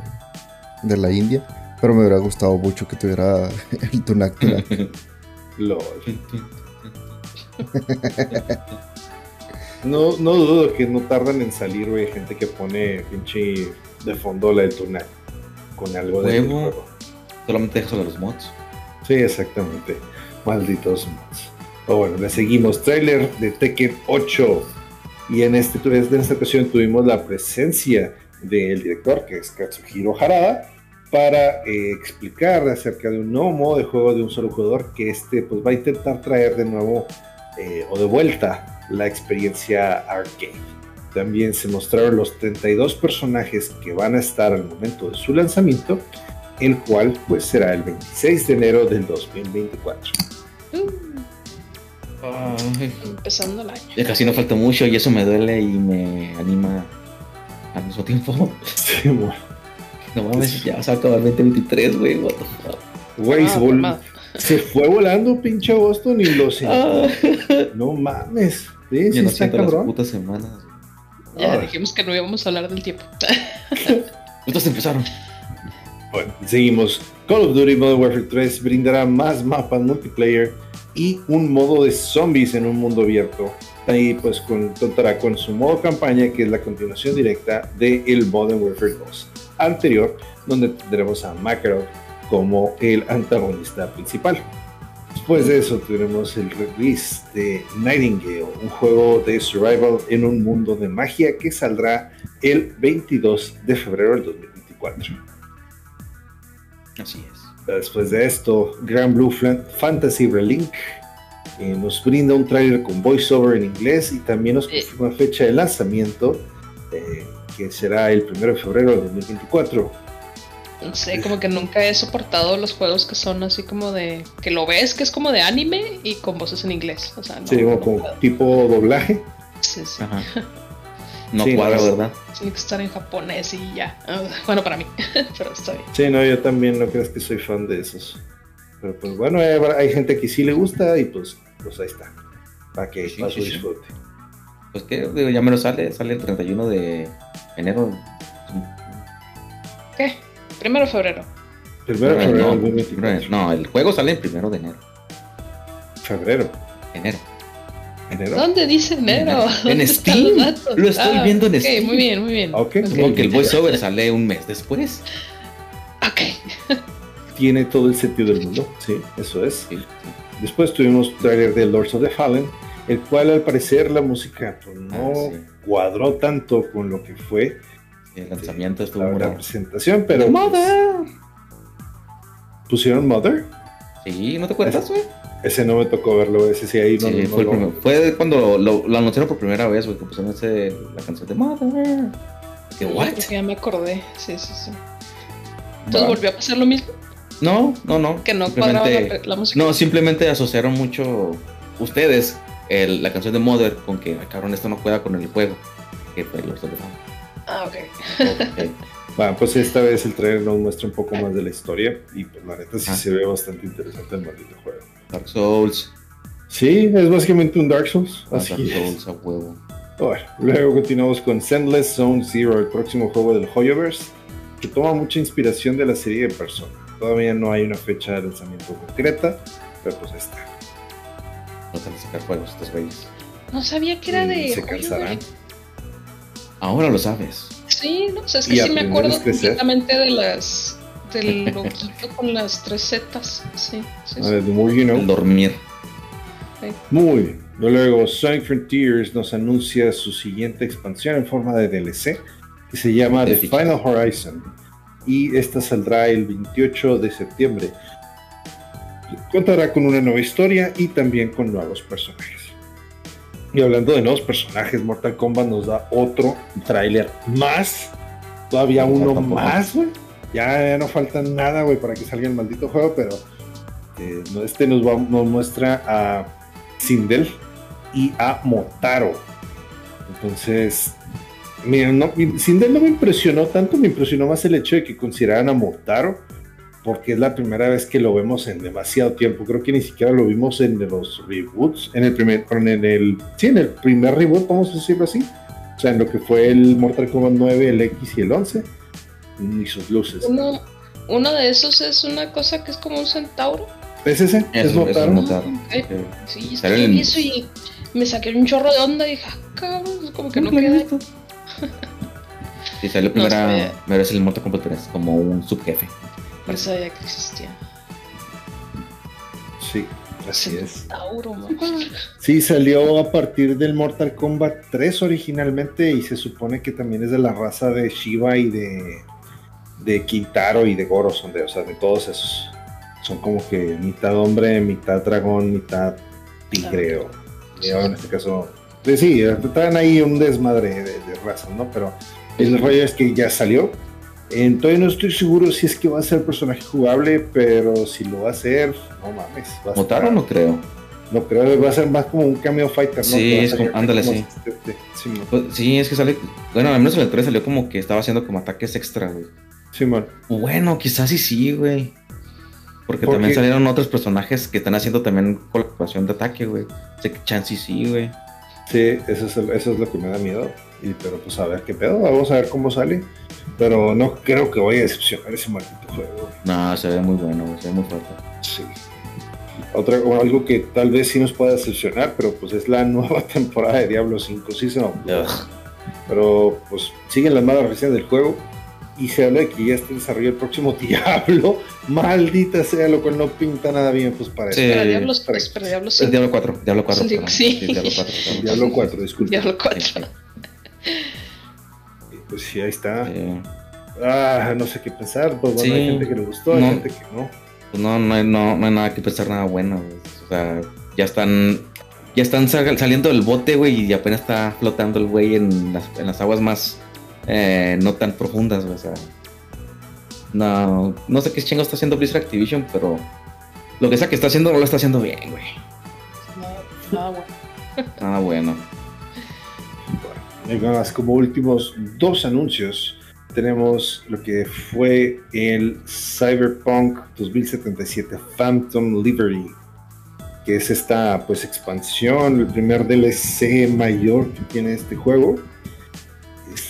de la India, pero me hubiera gustado mucho que tuviera el Tunak LOL. no, no dudo que no tardan en salir, güey, gente que pone pinche de fondo la del Tunak con algo de juego. Solamente dejas a los mods. Sí, exactamente. Malditos mods. Oh, bueno, le seguimos. Trailer de Tekken 8. Y en, este, en esta ocasión tuvimos la presencia del director, que es Katsuhiro Harada, para eh, explicar acerca de un nuevo modo de juego de un solo jugador que este pues, va a intentar traer de nuevo eh, o de vuelta la experiencia arcade. También se mostraron los 32 personajes que van a estar al momento de su lanzamiento, el cual pues será el 26 de enero del 2024. Empezando el año. Ya casi no falta mucho y eso me duele y me anima al mismo tiempo. Sí, bueno. No mames, ya se acaba el 2023, güey. What the fuck. Güey, se, fue volando pinche Boston y lo sé. Ah. No mames. Sí, sí, no está cabrón. Las putas semanas. Ya dijimos que no íbamos a hablar del tiempo. Estos empezaron. Bueno, seguimos. Call of Duty Modern Warfare 3 brindará más mapas multiplayer y un modo de zombies en un mundo abierto. Ahí pues contará con su modo campaña que es la continuación directa de el Modern Warfare 2 anterior, donde tendremos a Makarov como el antagonista principal. Después de eso tenemos el release de Nightingale, un juego de survival en un mundo de magia que saldrá el 22 de febrero del 2024. Así es. Después de esto, Grand Blue Fantasy Relink eh, nos brinda un trailer con voiceover en inglés y también nos eh. confirma fecha de lanzamiento, eh, que será el 1 de febrero del 2024 no sé, como que nunca he soportado los juegos que son así como de. que lo ves, que es como de anime y con voces en inglés. O sea, no, sí, como tipo doblaje. Sí, sí. No cuadra, ¿verdad? Tiene que estar en japonés y ya. Bueno, para mí, pero está bien. Sí, no, yo también no crees que soy fan de esos. Pero pues bueno, hay, gente que sí le gusta y pues, pues ahí está. Para que sí, paso disfrute. Pues que, digo, ya me lo sale, sale el 31 de enero. ¿Qué? Primero de febrero. Primero de febrero. No, el juego sale el primero de enero. Febrero. Enero. ¿Dónde dice enero? En Steam. Lo estoy ah, viendo en Steam. Muy bien, muy bien. Okay. Como que el voiceover sale un mes después. Ok. Tiene todo el sentido del mundo. Sí, eso es. Después tuvimos trailer de Lords of the Fallen, el cual al parecer la música pues, no ah, cuadró tanto con lo que fue el lanzamiento estuvo la, presentación, pero. ¡Mother! Pues, ¿Pusieron Mother? Sí, ¿no te acuerdas, güey? Ese, no me tocó verlo, ese sí ahí no, sí, fue, lo... fue, cuando lo, anunciaron por primera vez, güey, que pusieron ese, la canción de Mother. ¿Qué, what? ya me acordé, sí, sí, sí. ¿Entonces volvió a pasar lo mismo? No, no, no. Que no cuadraba la, música. No, simplemente asociaron mucho ustedes el, la canción de Mother con que, cabrón, esto no juega con el juego. Que fue los de Ah, ok. Bueno, pues esta vez el trailer nos muestra un poco más de la historia y pues la neta sí ah. se ve bastante interesante el maldito juego. Dark Souls. Sí, es básicamente un Dark Souls. Ah, Dark Souls a huevo. Bueno, luego continuamos con Sendless Zone Zero, el próximo juego del Hoyoverse, que toma mucha inspiración de la serie de Persona. Todavía no hay una fecha de lanzamiento concreta, pero pues está. No a sacar juegos estos güeyes. No sabía que era de. Se cansarán. Ahora lo sabes. Sí, no sé, es que sí me acuerdo completamente de las del loquito con las tres zetas. Sí, sí, sí. Muy El dormir. Muy bien. Luego Sonic Frontiers nos anuncia su siguiente expansión en forma de DLC que se llama The Final Horizon y esta saldrá el 28 de septiembre. Contará con una nueva historia y también con nuevos personajes. Y hablando de nuevos personajes, Mortal Kombat nos da otro tráiler más. Todavía uno más, güey. Ya, no falta nada, güey, para que salga el maldito juego, pero eh, este nos, va, muestra a Sindel y a Motaro. Entonces, miren, no, Sindel no me impresionó tanto, me impresionó más el hecho de que consideraran a Motaro porque es la primera vez que lo vemos en demasiado tiempo. Creo que ni siquiera lo vimos en los reboots, en el primer, en el, sí, en el primer reboot, vamos a decirlo así. O sea, en lo que fue el Mortal Kombat 9, el X y el 11, ni sus luces. Uno, uno de esos es una cosa que es como un centauro. ¿Es ese? Es, Motaro. Sí, está en eso y me saqué un chorro de onda y dije, ah, cabrón, como que no, queda. Sí, salió primera, no, vez el Mortal Kombat 3 como un subjefe. No sabía que existía. Sí, así es. Sí, salió a partir del Mortal Kombat 3 originalmente y se supone que también es de la raza de Shiva y de, de Quintaro y de Goro, son de, o sea, de todos esos. Son como que mitad hombre, mitad dragón, mitad tigre. en este caso, pues sí, traen ahí un desmadre de, de razas, ¿no? Pero el rollo es que ya salió entonces no estoy seguro si es que va a ser personaje jugable, pero si lo va a hacer, no mames. ¿Motaro no creo? No creo, va a ser más como un cameo fighter, ¿no? Sí, es como, ándale, sí. Pues, sí, es que sale, bueno, al menos en el 3 salió como que estaba haciendo como ataques extra, güey. Sí, man. Bueno, quizás sí sí, güey. Porque también salieron otros personajes que están haciendo también colaboración de ataque, güey. Sé que chance sí, güey. Sí, eso es, eso es lo que me da miedo. Y, pero pues a ver qué pedo, vamos a ver cómo sale. Pero no creo que vaya a decepcionar ese maldito juego. No, se ve muy bueno, se ve muy fuerte. Sí. Otra, algo que tal vez sí nos pueda decepcionar, pero pues es la nueva temporada de Diablo 5 Season Pero pues siguen las malas reseñas del juego y se habla de que ya está en desarrollo el próximo Diablo. Maldita sea, lo cual no pinta nada bien pues para sí. Para Diablo, para, para Diablo 5. Diablo 4, Diablo 4. Sí, sí. Diablo 4, Diablo 4, disculpe. Diablo 4. Pues sí, ahí está. Ah, no sé qué pensar. Pues bueno, hay gente que le gustó, hay gente que no. Pues no, no hay, no, no hay nada que pensar nada bueno. O sea, ya están ya están saliendo del bote, güey, y apenas está flotando el güey en las, en las aguas más eh, no tan profundas. O sea, no, no sé qué chingo está haciendo Blizzard Activision, pero lo que sea que está haciendo no lo está haciendo bien, güey. Nada bueno. Nada bueno. Bueno, como últimos dos anuncios tenemos lo que fue el Cyberpunk 2077 Phantom Liberty, que es esta pues expansión, el primer DLC mayor que tiene este juego.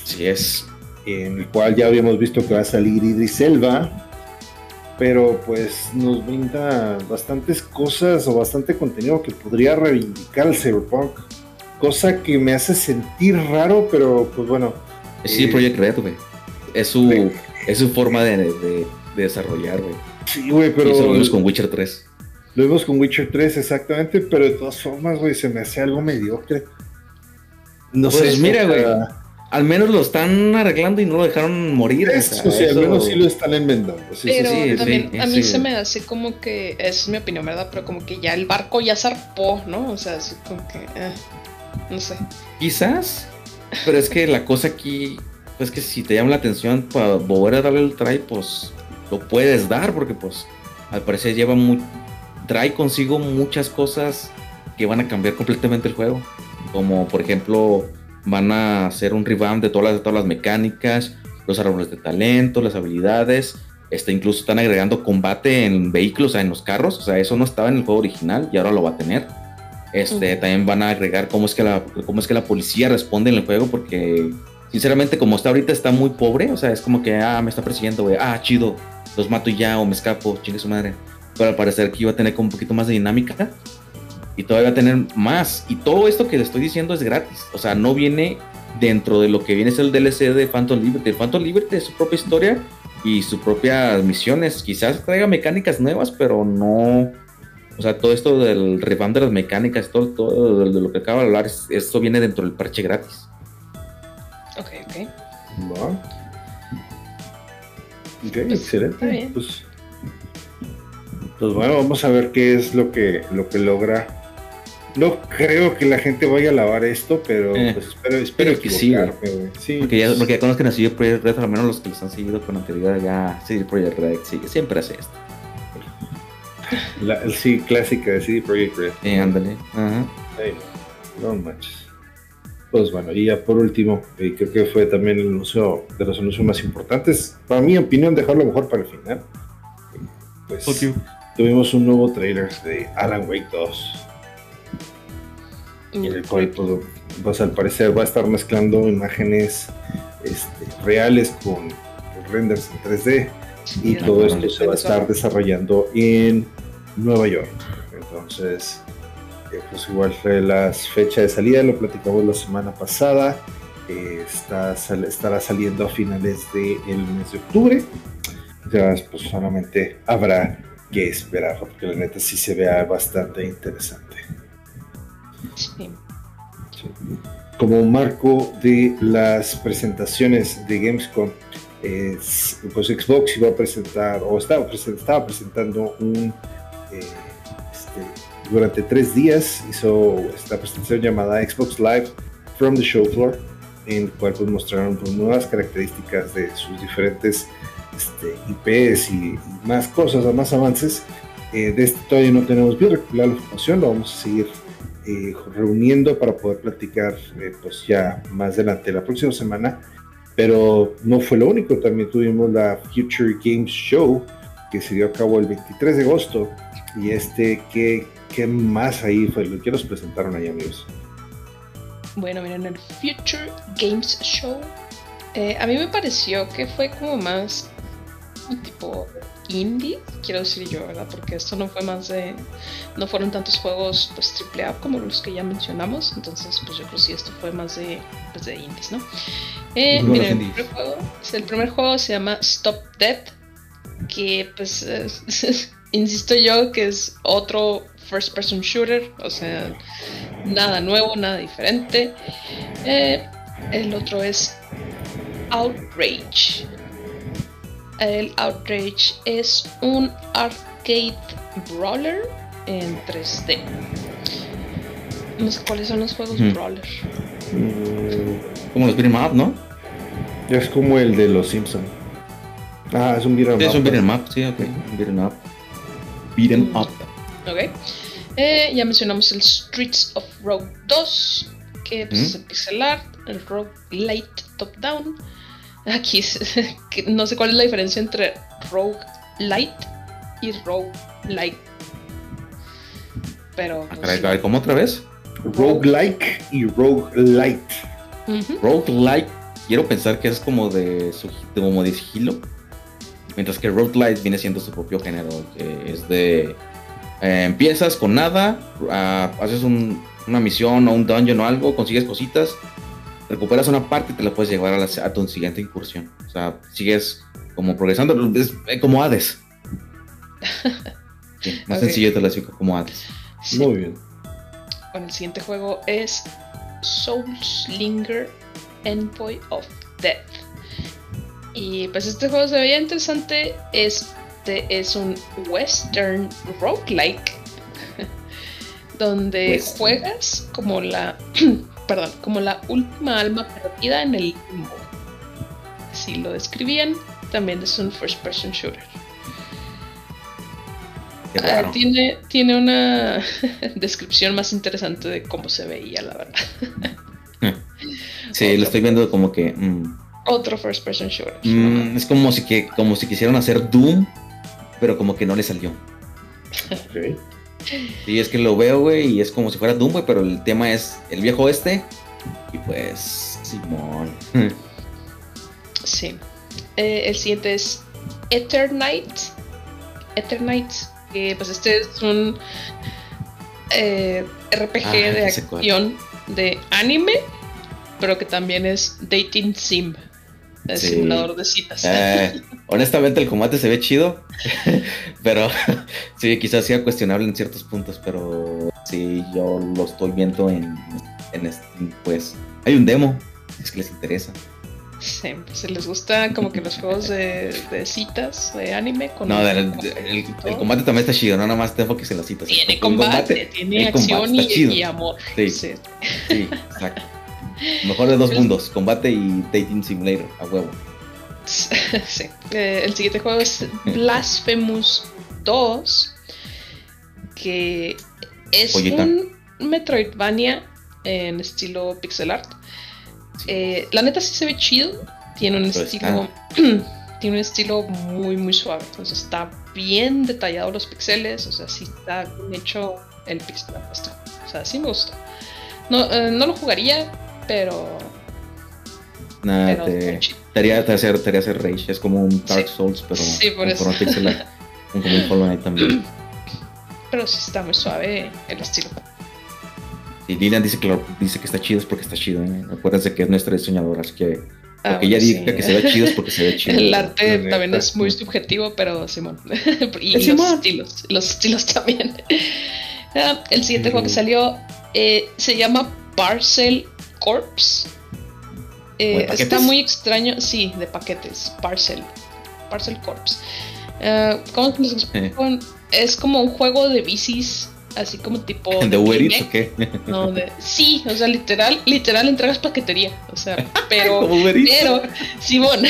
Sí es. En el cual ya habíamos visto que va a salir Idris Elba, pero pues nos brinda bastantes cosas o bastante contenido que podría reivindicar el Cyberpunk, cosa que me hace sentir raro, pero pues bueno. Sí, eh, Project Red, güey es su, es su forma de, de, desarrollar, güey. Sí, güey, pero. lo vimos con Witcher 3. Lo vimos con Witcher 3, exactamente, pero de todas formas, güey, se me hace algo mediocre. No pues sé. mira, güey. Al menos lo están arreglando y no lo dejaron morir. Eso, sí, al menos sí lo están enmendando. Sí, pero también a mí se me hace como que, es mi opinión, ¿verdad? Pero como que ya el barco ya zarpó, ¿no? O sea, así como que, eh, no sé. Quizás, pero es que la cosa aquí pues que si te llama la atención para volver a darle el try, pues lo puedes dar, porque pues al parecer lleva muy, trae consigo muchas cosas que van a cambiar completamente el juego. Como por ejemplo, van a hacer un revamp de todas las, de todas las mecánicas, los árboles de talento, las habilidades. Este, incluso están agregando combate en vehículos, o sea, en los carros. O sea, eso no estaba en el juego original y ahora lo va a tener. Este, También van a agregar cómo es, que la, cómo es que la policía responde en el juego, porque sinceramente, como está ahorita, está muy pobre. O sea, es como que, ah, me está persiguiendo, güey. Ah, chido, los mato ya o me escapo, chingue su madre. Pero al parecer que iba a tener como un poquito más de dinámica. Y todavía va a tener más. Y todo esto que le estoy diciendo es gratis. O sea, no viene dentro de lo que viene es el DLC de Phantom Liberty. El Phantom Liberty es su propia historia y sus propias misiones. Quizás traiga mecánicas nuevas, pero no. O sea, todo esto del revamp de las mecánicas, todo, todo de lo que acabo de hablar, esto viene dentro del parche gratis. Ok, ok. Va. Ok, pues, excelente. Pues, pues, bueno, vamos a ver qué es lo que, lo que logra. No creo que la gente vaya a lavar esto, pero eh, pues espero, espero que sí, sí. Porque ya, porque ya conozcan a CD Projekt Red, al menos los que los han seguido con anterioridad, ya CD Projekt Red sigue, siempre hace esto. La, sí, clásica de CD Projekt Red. Sí, ándale. Ajá. no manches. Pues bueno, y ya por último, y creo que fue también el anuncio de los anuncios más importantes, para mi opinión, dejarlo mejor para el final. Pues tuvimos un nuevo trailer de Alan Wake 2. En el cual, pues, pues, al parecer va a estar mezclando imágenes este, reales con renders en 3D. Y todo esto se va a estar desarrollando en Nueva York. Entonces, pues igual fue la fecha de salida, lo platicamos la semana pasada. está, estará saliendo a finales del mes de octubre. Ya pues solamente habrá que esperar, porque la neta sí se vea bastante interesante. Como marco de las presentaciones de Gamescom, pues Xbox iba a presentar, o estaba, estaba presentando un eh, este, durante tres días hizo esta presentación llamada Xbox Live from the Show Floor, en el cual pues, mostraron pues, nuevas características de sus diferentes este, IPs y, más cosas, más avances. Eh, de este todavía no tenemos bien recopilada la información, lo vamos a seguir eh, reuniendo para poder platicar eh, pues ya más adelante la próxima semana. Pero no fue lo único, también tuvimos la Future Games Show que se dio a cabo el 23 de agosto. Y este, ¿qué, qué más ahí fue? ¿Qué nos presentaron ahí, amigos? Bueno, miren, el Future Games Show. Eh, a mí me pareció que fue como más tipo indie, quiero decir yo, ¿verdad? Porque esto no fue más de. No fueron tantos juegos pues AAA como los que ya mencionamos. Entonces, pues yo creo que sí, esto fue más de, pues, de indies, ¿no? Eh, miren, el primer, juego, el primer juego se llama Stop Dead. Que pues. insisto yo que es otro first person shooter. O sea, nada nuevo, nada diferente. Eh, el otro es Outrage. El Outrage es un arcade brawler en 3D. No sé cuáles son los juegos brawler. Mm, como los beat'em up, ¿no? Es como el de los Simpsons. Ah, es un beat'em up. Es un beat'em up, sí, ok. Beat'em up. Beat'em mm. up. Ok. Eh, ya mencionamos el Streets of Rogue 2, que pues, es el pixel art, el Rogue Light Top Down. Aquí no sé cuál es la diferencia entre Rogue Light y Rogue Light. Pero. Pues, ¿Cómo otra vez? Rogue Like y Rogue Light. Rogue Light, quiero pensar que es como de, como de sigilo. Mientras que Rogue Light viene siendo su propio género, que es de eh, empiezas con nada, ah, haces una misión o un dungeon o algo, consigues cositas, recuperas una parte y te la puedes llevar a, tu siguiente incursión. O sea, sigues como progresando, es como Hades. más sencillo te lo explico como Hades. Muy bien. Bueno, el siguiente juego es Soulslinger Envoy of Death. Y pues este juego se veía interesante. Es este es un western roguelike donde juegas como la perdón, como la última alma perdida en el limbo. Si lo describían, también es un first person shooter. Ah, tiene, tiene una descripción más interesante de cómo se veía, la verdad. sí, lo estoy viendo como que. Mm. Otro first person shooter. Mm, es como si, que, como si quisieran hacer Doom, pero como que no le salió. Ok. Y es que lo veo, güey, y es como si fuera Doom, güey, pero el tema es el viejo este. Y pues, Simón. sí. Eh, el siguiente es Eternite. Eternite, que pues este es un eh, RPG ah, de acción de anime, pero que también es dating sim. El simulador de citas. Eh, honestamente, el combate se ve chido. pero sí, quizás sea cuestionable en ciertos puntos. Pero sí, yo lo estoy viendo en, en Pues hay un demo. Es que les interesa. Sí, si les gusta como que los juegos de, citas, de anime. Con no, el, combate también está chido, no nada más te enfoques en las citas. Tiene combate, tiene acción y, amor. Sí, sí, exacto. Mejor de dos mundos, combate y dating simulator, a huevo. sí. Eh, el siguiente juego es Blasphemous 2, que es un Metroidvania en estilo pixel art. Eh, la neta sí se ve chido, tiene un estilo tiene un estilo muy muy suave, entonces está bien detallado los pixeles, o sea, sí está bien hecho el pixel art. O sea, sí me gusta. No, eh, no lo jugaría, pero. Nada, te, te, haría, te, haría hacer Rage. Es como un Dark Souls, pero sí, por eso. como un Hollow Knight también. Pero sí está muy suave el estilo. Y Lilian dice que, lo, dice que está chido es porque está chido. ¿eh? Acuérdense que es nuestra diseñadora, así que. Ah, porque ella diga que se ve chido es porque se ve chido. El arte también es muy subjetivo, pero Simón. y los estilos. Los estilos también. Ah, el siguiente juego que salió eh, se llama Parcel Corps. Eh, está muy extraño, sí, de paquetes, Parcel, Parcel Corps. Uh, ¿Cómo explico? Es como un juego de bicis, así como tipo. ¿De Uber Eats o qué? No, de, sí, o sea, literal, literal entregas paquetería. O sea, pero. pero, Simón.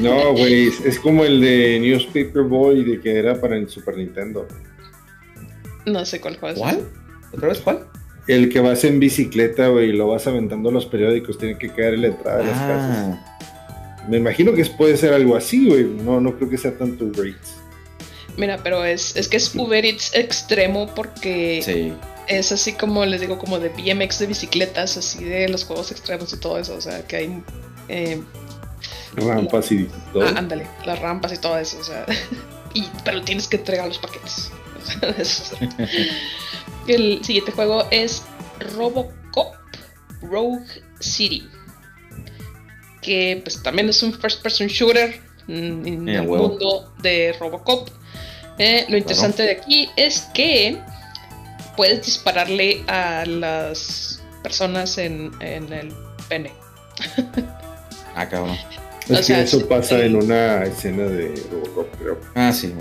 no, güey, es como el de Newspaper Boy de que era para el Super Nintendo. No sé cuál fue. ¿Cuál? ¿Otra vez cuál? El que vas en bicicleta, güey, y lo vas aventando los periódicos, tiene que caer en la entrada de las ah. casas. Me imagino que puede ser algo así, güey. No, no creo que sea tanto Uber Eats. Mira, pero es, es que es Uber Eats extremo porque Sí. es así como les digo, como de BMX de bicicletas, así de los juegos extremos y todo eso. O sea, que hay. eh, Rampas y todo. ah, ándale, las rampas y todo eso. O sea, y, pero tienes que entregar los paquetes. O sea, eso es- El siguiente juego es Robocop Rogue City. Que pues también es un first person shooter en Eh, el huevo. mundo de Robocop. Eh, lo interesante de aquí es que puedes dispararle a las personas en, en el pene. Ah, cabrón. es o que sea, eso sí, pasa eh. en una escena de Robocop, creo. Ah, sí.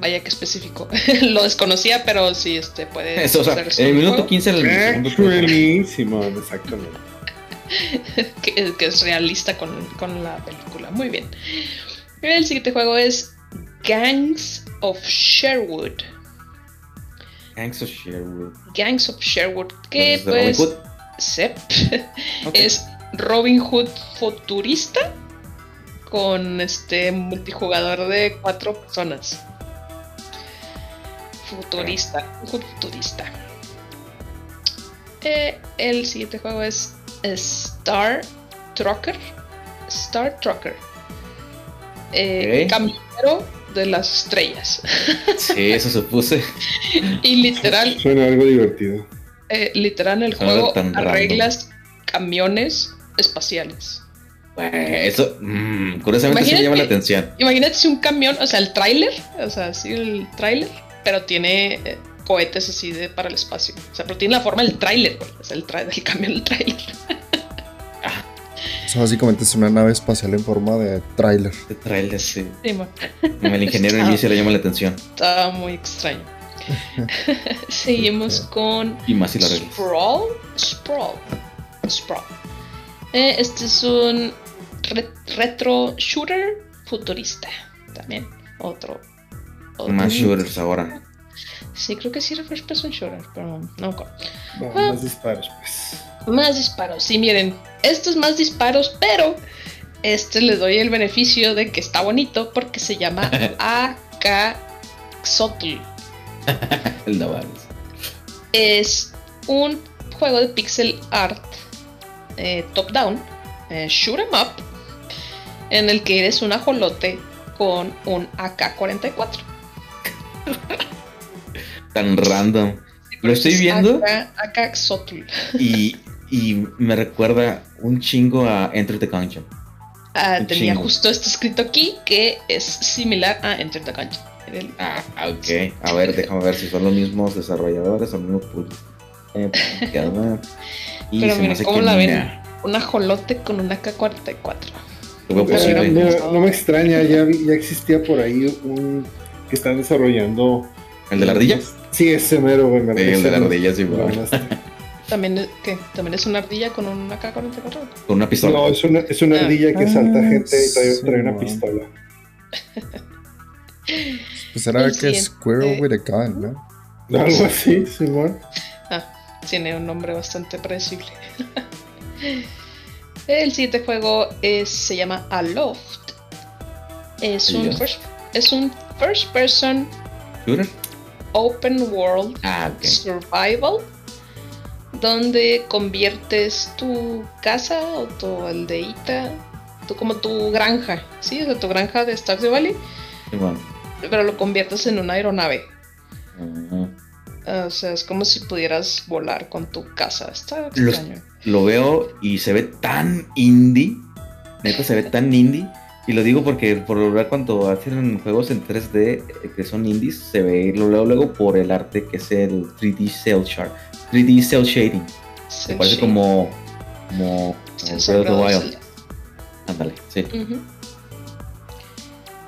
Vaya que específico. lo desconocía, pero sí este puede Eso, o sea, el minuto juego 15 del segundo juego. Actually, Simón, exactamente. que, que es realista con, con la película. Muy bien. El siguiente juego es Gangs of Sherwood. Gangs of Sherwood. Gangs of Sherwood. Que ¿Es de Robin pues Hood? Sep, Ok. es Robin Hood futurista con este multijugador de cuatro personas. Futurista, Hood futurista. Eh, el siguiente juego es Star Trucker. Star Trucker. Eh, Ok. Camionero de las estrellas. Sí, eso supuse. y literal, Suena algo divertido. eh, literal en el Suena juego random. arreglas camiones espaciales. Bueno, eso, mm, curiosamente sí me llama la atención. Imagínate si un camión, o sea, el tráiler, o sea, sí, el tráiler, pero tiene eh, cohetes así de para el espacio. O sea, pero tiene la forma del tráiler, güey. O sea, el, el camión del tráiler. O sea, básicamente es una nave espacial en forma de tráiler. De trailer, sí. Sí, El ingeniero en Ah. mí se le llama la atención. Está muy extraño. Seguimos con Y más si arreglas. Sprawl. Sprawl. Sprawl. Eh, este es un re- retro shooter futurista. También. Otro. Más shooters ahora. Sí, creo que sí era first person shooter, pero no me acuerdo. No, Ah. más disparos, pues. Más disparos. Sí, miren. Estos más disparos, pero este le doy el beneficio de que está bonito porque se llama AK Xotl. El Navarro. Es un juego de pixel art eh, top-down, eh, shoot 'em up, en el que eres un ajolote con un AK-44. Tan random. Lo estoy viendo Xotl. y, y me recuerda un chingo a Enter the Gungeon. Ah, tenía chingo. justo esto escrito aquí que es similar a Enter the Gungeon. El- Ah, ok. A ver, déjame ver si son los mismos desarrolladores o el mismo. Eh, y Pero hace ¿cómo la ven? nah. Un ajolote con un AK-44. Lo veo Pero posible. era- No, no me extraña, ya, vi- ya existía por ahí un que están desarrollando. ¿El de la ardilla? Sí, ese mero, güey. me Sí, el de la parece, ardilla, sí, güey. Este- También, es- ¿qué? ¿También es una ardilla con un AK-44? Con una pistola. No, es una, es una Ah. ardilla que salta Ah, gente y trae, sí, trae una pistola. Pues era El que siguiente- Squirrel with a gun, ¿no? Algo así, Simón. Tiene un nombre bastante predecible. El siguiente juego es, se llama Aloft. Es un, es un first person ¿Shooter? open world Ah, survival donde conviertes tu casa o tu aldeita, tu, como tu granja, ¿sí? O sea, tu granja de Stardew Valley, Sí, bueno. pero lo conviertes en una aeronave. Ujú. O sea, es como si pudieras volar con tu casa. Está Los- extraño. Lo veo y se ve tan indie. Neta, se ve tan indie. Y lo digo porque por lo general cuando hacen juegos en 3D eh, que son indies, se ve lo luego, luego por el arte que es el 3D cell shard, 3D cell shading. Sí, Me parece sí. como como, como Wild. Ándale, sí. Ujú.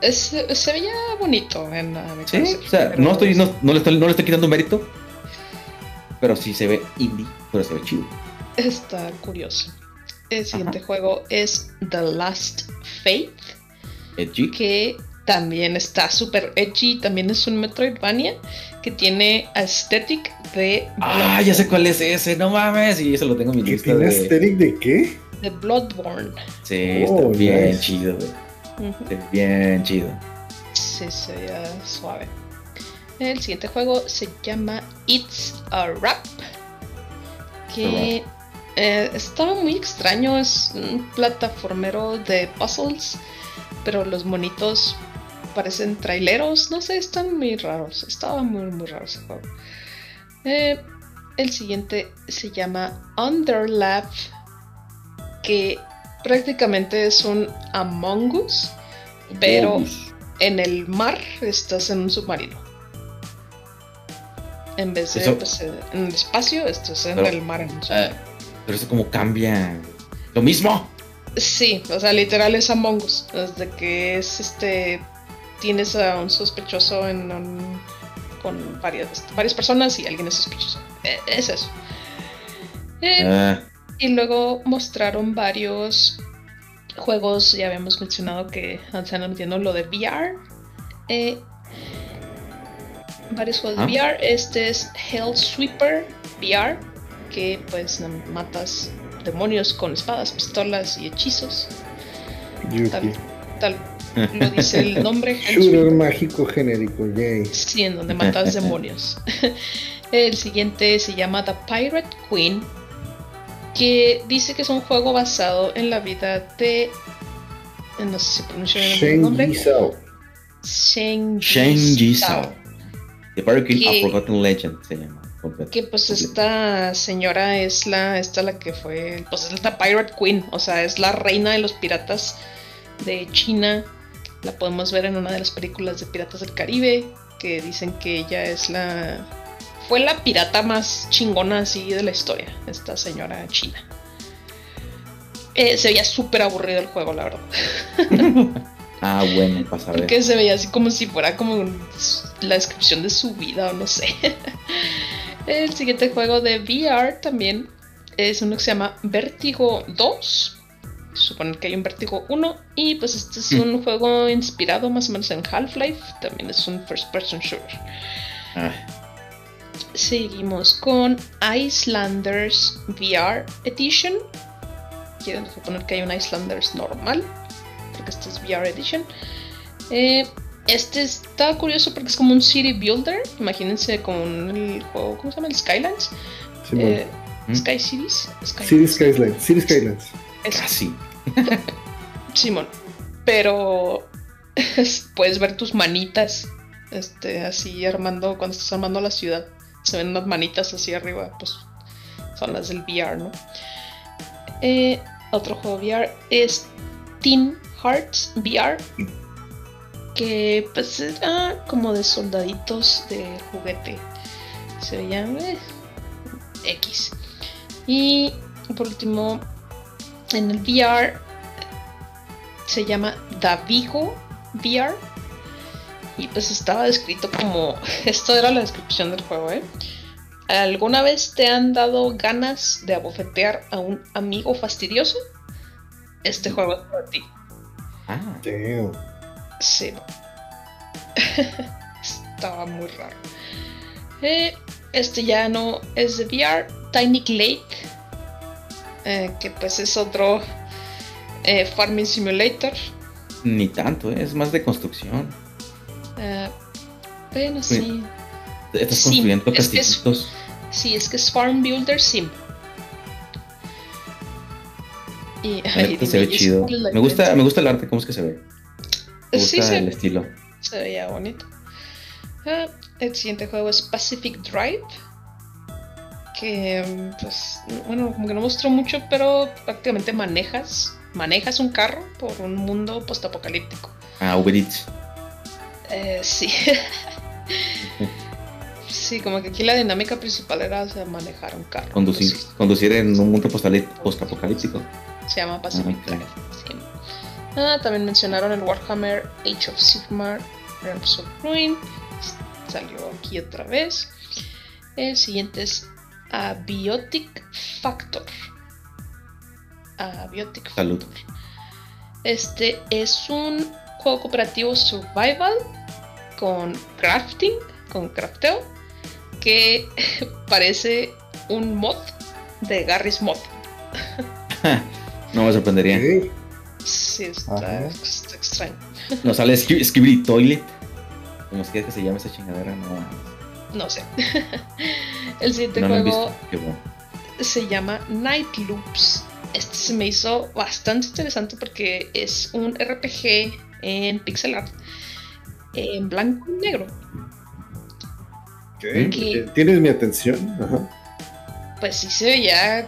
Es- se veía bonito en a mi Sí, o sea, no, estoy, no, no le estoy, no le estoy quitando mérito, pero sí se ve indie, pero se ve chido. Está curioso. El siguiente juego es The Last Faith, Edgy. que también está súper edgy, también es un Metroidvania que tiene aesthetic de... Ah, ya sé cuál es ese, no mames, y eso lo tengo en mi lista. ¿Tiene aesthetic de qué? De Bloodborne. Sí, está oh, bien chido, güey. Bien chido. Sí, sería suave. El siguiente juego se llama It's a Rap. Que eh, estaba muy extraño. Es un plataformero de puzzles. Pero los monitos parecen traileros. No sé, están muy raros. Estaba muy, muy raro ese juego. Eh, el siguiente se llama Underlap. Que prácticamente es un Among Us. Pero en el mar estás en un submarino. En vez de pues, en el espacio, esto es en el mar. Eh, pero eso como cambia. Lo mismo. Sí, o sea, literal es Among Us. Desde que es este. Tienes a un sospechoso en con varias, varias personas y alguien es sospechoso. Eh, es eso. Eh, ah. Y luego mostraron varios juegos. Ya habíamos mencionado que están metiendo lo de VR. Eh, varios juegos de VR. Este es Hell Sweeper VR, que pues matas demonios con espadas, pistolas y hechizos. Tal, tal, lo dice el nombre. Shooter mágico genérico, yay. Sí, en donde matas demonios. el siguiente se llama The Pirate Queen, que dice que es un juego basado en la vida de. No sé si pronuncio bien el nombre. Shen Jisao. The Pirate a Forgotten Legend se llama. Que pues esta señora es la, esta la que fue, pues es la Pirate Queen, o sea, es la reina de los piratas de China. La podemos ver en una de las películas de Piratas del Caribe, que dicen que ella es la, fue la pirata más chingona así de la historia, esta señora china. Eh, se veía súper aburrido el juego, la verdad. Ah, bueno, pasa a ver. Porque se veía así como si fuera como la descripción de su vida o no sé. El siguiente juego de VR también es uno que se llama Vertigo 2. Suponer que hay un Vertigo 1. Y pues este es un mm. juego inspirado más o menos en Half-Life. También es un first person shooter. Ah. Seguimos con Islanders VR Edition. Quiero suponer que hay un Islanders normal que este es VR Edition. Eh, este está curioso porque es como un city builder. Imagínense como el juego, ¿cómo se llama? El Skylands. Eh, ¿Mm? Sky Cities. City Skylines. City Skylines. Casi. Simón. Pero puedes ver tus manitas este, así armando, cuando estás armando la ciudad. Se ven unas manitas así arriba, pues son las del VR, ¿no? Eh, otro juego VR es Team Hearts VR, que pues era como de soldaditos de juguete. Se veían eh, X. Y por último, en el VR se llama Davigo VR. Y pues estaba descrito como. Esto era la descripción del juego, ¿eh? ¿Alguna vez te han dado ganas de abofetear a un amigo fastidioso? Este juego es para ti. Ah. Sí. Estaba muy raro. Eh, este ya no es de VR. Tiny Lake. Eh, que pues es otro eh, Farming Simulator. Ni tanto, es más de construcción. bueno, sí. Estás construyendo castillitos. sí, es que es Farm Builder Sim. Y, se ve chido. Me gusta, me gusta el arte, cómo es que se ve. Me gusta el estilo. Se veía bonito. Ah, el siguiente juego es Pacific Drive. Que, pues, bueno, como que no mostró mucho, pero prácticamente manejas. Manejas un carro por un mundo postapocalíptico. Ah, Uber Eats. Eh, sí. Sí, como que aquí la dinámica principal era manejar un carro. Conducir, conducir en un mundo postapocalíptico. Se llama Pacific ah, también mencionaron el Warhammer Age of Sigmar Realms of Ruin. Salió aquí otra vez. El siguiente es Abiotic Factor. Abiotic Salud. Este es un juego cooperativo survival con crafting, con crafteo, que parece un mod de Garry's Mod. no me sorprendería. Sí, está, extraño. No sale Skibidi Toilet. Como si que se llama esa chingadera, no. No sé. El siguiente juego se llama Night Loops. Este se me hizo bastante interesante porque es un RPG en pixel art en blanco y negro. ¿Tienes mi atención? Pues sí se veía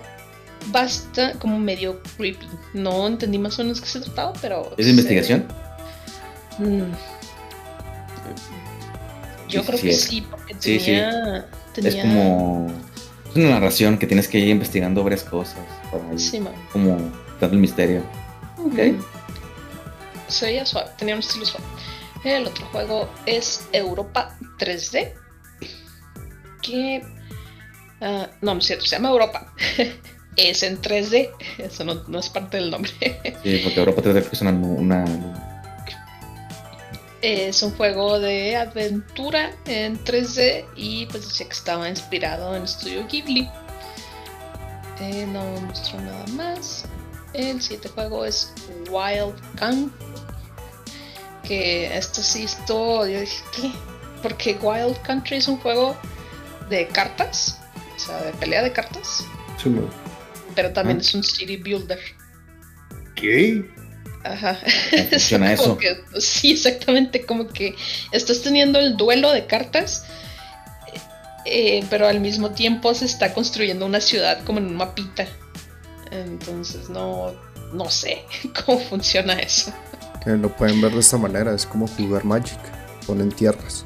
basta como medio creepy. No entendí más o menos qué se trataba, pero. ¿Es de investigación? Mm. Yo creo que sí, porque tenía, Es como. Es una narración que tienes que ir investigando varias cosas. Para Como dando el misterio. Ok. Se veía suave, tenía un estilo suave. El otro juego es Europa 3D. Que. Uh, no, no es cierto, se llama Europa. es en 3D. Eso no, es parte del nombre. sí, porque Europa 3D es una, Es un juego de aventura en 3D y pues decía que estaba inspirado en Studio Ghibli. Eh, no mostró nada más. El siguiente juego es Wild Gun. Que esto sí, esto. Yo dije, ¿qué? Porque Wild Country es un juego de cartas. O sea, de pelea de cartas. Sí, pero también es un city builder. ¿Qué? Ajá. Funciona eso. sí, exactamente. Como que estás teniendo el duelo de cartas, eh, pero al mismo tiempo se está construyendo una ciudad como en un mapita. Entonces no, no sé cómo funciona eso. Que lo pueden ver de esta manera, es como jugar Magic. Ponen tierras.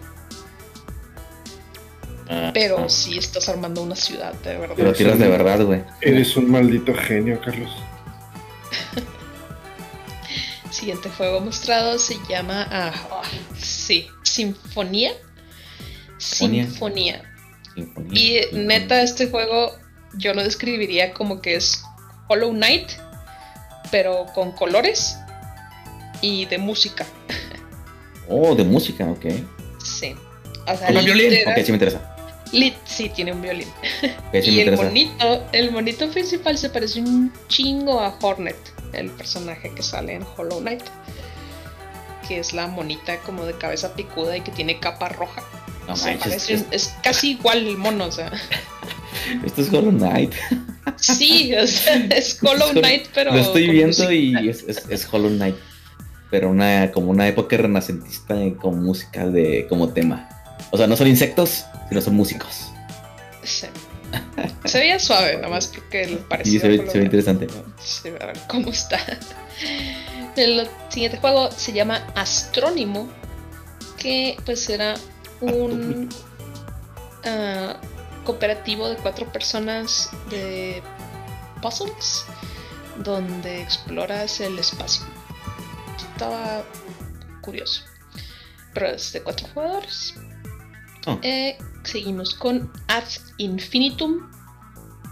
Ah, pero ah. si estás armando una ciudad, de verdad. Pero tiras de verdad, güey. Eres un maldito genio, Carlos. Siguiente juego mostrado se llama. Ah, sí, Sinfonía. Sinfonía. Y neta, este juego yo lo describiría como que es Hollow Knight, pero con colores y de música. Oh, de música, ok. Sí. O sea, violín? Ok, sí me interesa. Lit sí tiene un violín. y el monito, el monito principal se parece un chingo a Hornet, el personaje que sale en Hollow Knight. Que es la monita como de cabeza picuda y que tiene capa roja. No es, casi igual el mono, o sea. Esto es Hollow Knight. Sí, es Hollow Knight, pero. Lo estoy viendo y es, Hollow Knight. Pero una, como una época renacentista con música de como tema. O sea, no son insectos, sino son músicos. Sí. Se veía suave, nomás porque el parecido. Sí, se ve, interesante. Sí, a ver cómo está. El siguiente juego se llama Astrónimo, que pues era un uh, cooperativo de cuatro personas de puzzles, donde exploras el espacio. Estaba curioso. Pero es de cuatro jugadores. Oh. Eh, seguimos con Ad Infinitum,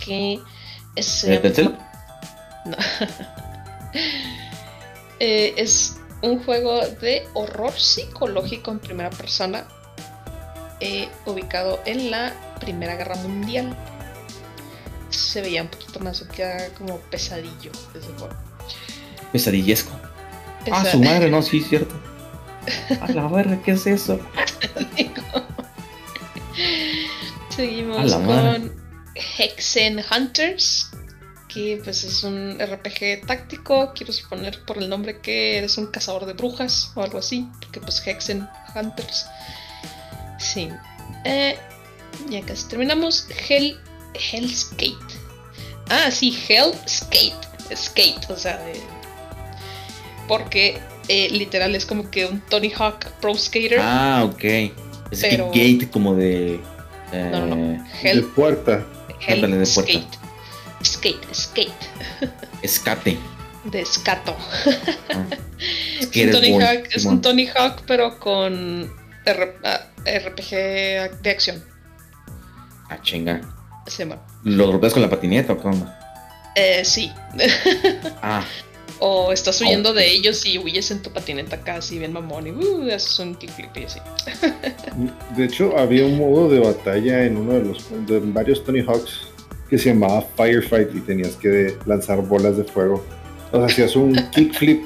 que es... No. Eh, es un juego de horror psicológico en primera persona, eh, ubicado en la Primera Guerra Mundial. Se veía un poquito más que como pesadillo ese juego. Pesadillesco. Ah, su madre, no, sí, cierto. A la verga, ¿qué es eso? Seguimos con Hexen Hunters, que pues es un RPG táctico. Quiero suponer por el nombre que eres un cazador de brujas o algo así, porque pues Hexen Hunters. Sí. Eh, ya casi terminamos. Hell, Hellskate. Ah, sí, Hellskate. Skate, o sea, porque eh, literal es como que un Tony Hawk Pro Skater. Ah, ok. Es pero... Gate como de. Eh, no, no, no. de puerta. Hell de puerta. Skate. Skate, skate. Escate. De escato. Ah. es, un Tony Hawk, es un Tony Hawk, pero con RPG de acción. Ah, chinga. Sí, ¿Lo golpeas con la patineta o cómo? Eh, sí. ah. O estás huyendo de ellos y huyes en tu patineta casi bien mamón y uh, haces un kickflip y así. De hecho, había un modo de batalla en uno de los de varios Tony Hawks que se llamaba Firefight y tenías que lanzar bolas de fuego. O sea, hacías un kickflip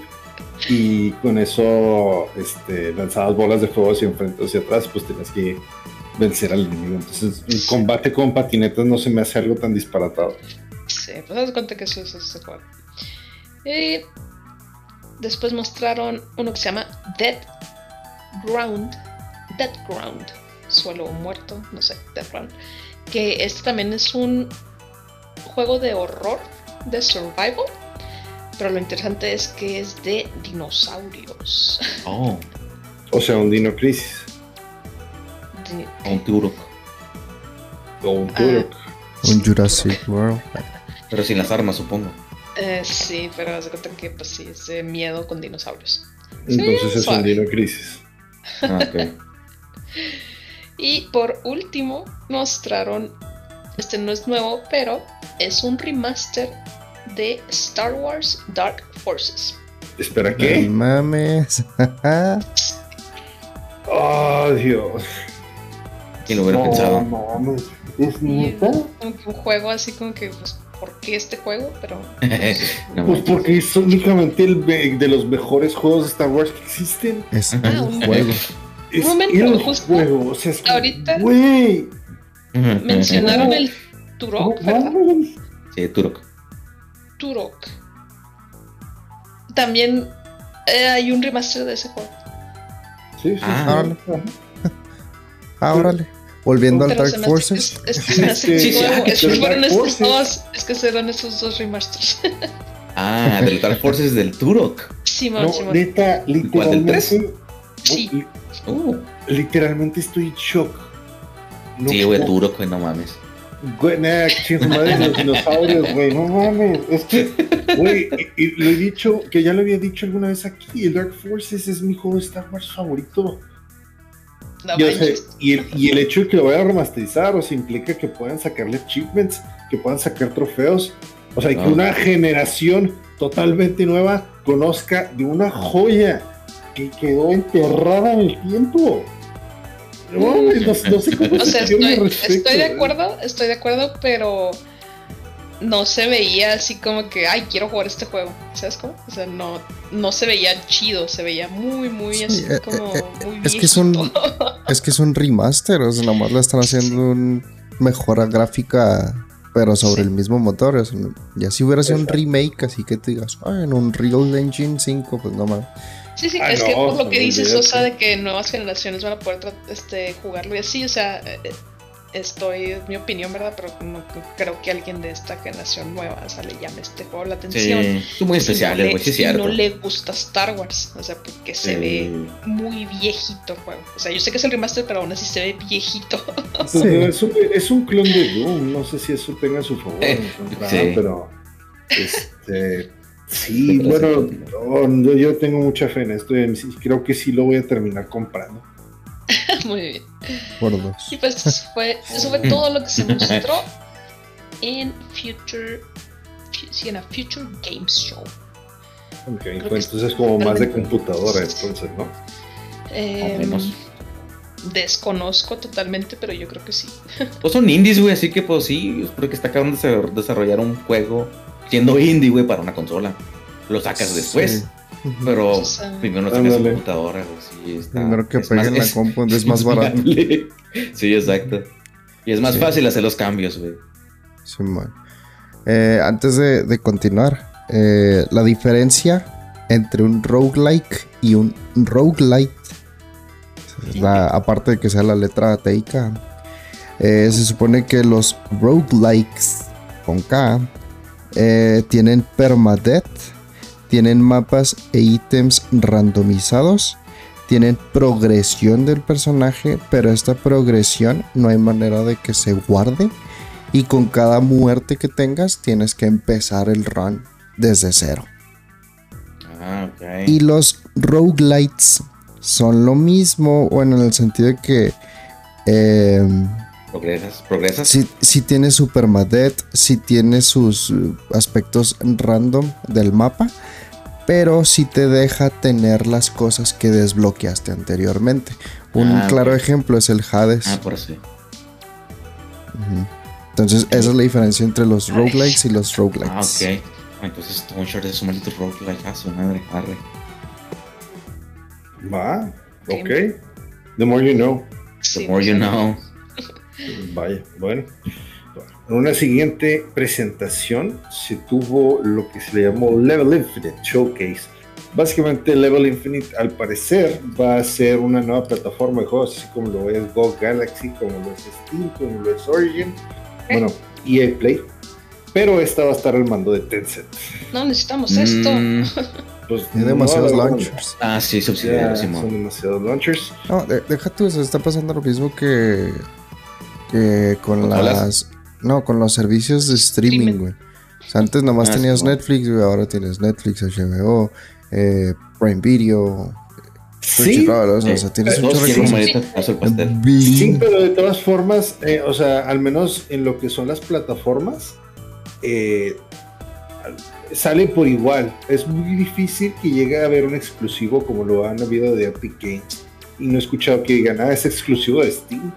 y con eso este, lanzabas bolas de fuego hacia enfrente o hacia atrás, pues tenías que vencer al enemigo. Entonces, un combate con patinetas no se me hace algo tan disparatado. Sí, pues das cuenta que eso es este juego. Y después mostraron uno que se llama Dead Ground. Dead Ground. Suelo muerto, no sé, Dead Ground. Que este también es un juego de horror, de survival. Pero lo interesante es que es de dinosaurios. Oh. O sea, un Dino Crisis. O un Turok. O un Turok. un Jurassic World. Pero sin las armas, supongo. Eh, sí, pero se cuenta que pues sí, es de miedo con dinosaurios. Entonces Sí, es un. Dino Crisis. Ah, ok. Y por último, mostraron, este no es nuevo, pero es un remaster de Star Wars Dark Forces. Espera, No ¿qué? mames. Oh, Dios. ¿Quién lo hubiera No, pensado? mames. ¿Es neta? un, un juego así como que, pues, ¿por qué este juego? Pero No Pues porque es únicamente el de los mejores juegos de Star Wars que existen. Es Ah, un un- juego. Es momento, el justo juego. O sea, es que, ahorita- Güey. mencionaron el Turok, ¿verdad? Sí, Turok. Turok. También eh, hay un remaster de ese juego. Sí, sí. Ah. sí. Ah, órale. Volviendo al Pero se Dark Forces. Es, es que se me hace Sí, sí, sí, Es sí, que Dark fueron estos dos. Es que serán esos dos remasters. Ah, del Dark Forces del Turok. Simón, No, Simón. neta, ¿Cuál, del tres? literalmente. Sí. li- Uh, Literalmente estoy en shock. No sí, güey, Turok, güey, no mames. Güey, nada, madre los dinosaurios, güey, no mames. Es que, güey, y, y lo he dicho, que ya lo había dicho alguna vez aquí, el Dark Forces es mi juego de Star Wars favorito. No Y, o sea, manches. y, el, y el hecho de que lo vayan a remasterizar, o sea, implica que puedan sacarle achievements, que puedan sacar trofeos. O sea, y que Ah. una generación totalmente nueva conozca de una joya que quedó enterrada en el tiempo. No, no, no sé cómo O sea, estoy, estoy de acuerdo, estoy de acuerdo, pero no se veía así como que, ay, quiero jugar este juego. ¿Sabes cómo? O sea, no, no se veía chido, se veía muy, muy Sí, así eh, como eh, muy es que es un-. Es que es un remaster, o sea, nomás le están haciendo un mejora gráfica, pero sobre Sí. el mismo motor. o sea, ya si hubiera sido un remake, así que te digas, ah, en un Real Engine 5, pues no mames. Sí, sí, Ah, es que por lo que dices, o sea, de que nuevas generaciones van a poder este, jugarlo y así, o sea, eh, eh, estoy, es mi opinión, ¿verdad? Pero no creo que alguien de esta generación nueva, o sea, le llame este juego la atención. Sí, son muy Si no especiales, le- sí cierto. no le gusta Star Wars, o sea, porque se Sí. ve muy viejito el juego. O sea, yo sé que es el remaster, pero aún así se ve viejito. Es, un, es un clon de Doom, no sé si eso tenga su favor contra, Sí. pero este sí, bueno, no, yo, tengo mucha fe en esto y creo que sí lo voy a terminar comprando. muy bien. Por dos. Y pues fue, eso fue todo lo que se mostró en Future, fu- sí, en la Future Games Show. Ok, que pues entonces como más de computadora entonces, ¿no? Menos. desconozco totalmente, pero yo creo que sí. Pues son indies, güey, así que pues sí, es porque está acabando de desa- desarrollar un juego siendo indie, güey, para una consola. Lo sacas después, Sí. Pero primero en Ándale. computadora, güey. Sí, está, Primero que es peguen más- la es- compu, es más barato. Sí, exacto. Y es más Sí. fácil hacer los cambios, güey. Eh, antes de, de continuar, eh, la diferencia entre un roguelike y un roguelite, la, aparte de que sea la letra teica, eh, se supone que los roguelikes con K eh, tienen permadeath, tienen mapas e ítems randomizados, tienen progresión del personaje, pero esta progresión no hay manera de que se guarde. Y con cada muerte que tengas tienes que empezar el run desde cero. Ah. Y los roguelites son lo mismo, bueno, en el sentido de que eh, ¿Progresas? ¿Progresas? si, si tiene su permadeath, si tiene sus uh, aspectos random del mapa, pero sí te deja tener las cosas que desbloqueaste anteriormente. Un Ah, claro ok. ejemplo es el Hades. Ah, por eso. Entonces, esa es la diferencia entre los roguelikes y los Ah, roguelites. ok. Ah, Entonces Stone Shard es un maldito roguelike. Ah, su madre. Arre. Va, ok. The more you know. The more you know. Vaya, bueno. En una siguiente presentación se tuvo lo que se le llamó Level Infinite Showcase. Básicamente Level Infinite al parecer va a ser una nueva plataforma de juegos, así como lo es Go Galaxy, como lo es Steam, como lo es Origin, bueno, EA Play. Pero esta va a estar al mando de Tencent. No necesitamos esto. Mm, Pues, Hay demasiados no, launchers. ah, sí, Ya, subsidiario, son demasiados launchers. No, de- deja tú, se está pasando lo mismo que, que con las. No, con los servicios de streaming, güey. O sea, antes nomás Ah, tenías sí. Netflix, güey, ahora tienes Netflix, HBO, eh, Prime Video, Sí, o sea, Sí. o sea, tienes. Bing. Sí, pero de todas formas, eh, o sea, al menos en lo que son las plataformas, eh, sale por igual. Es muy difícil que llegue a haber un exclusivo como lo han habido de Epic Games. Y no he escuchado que digan, ah, es exclusivo de Steam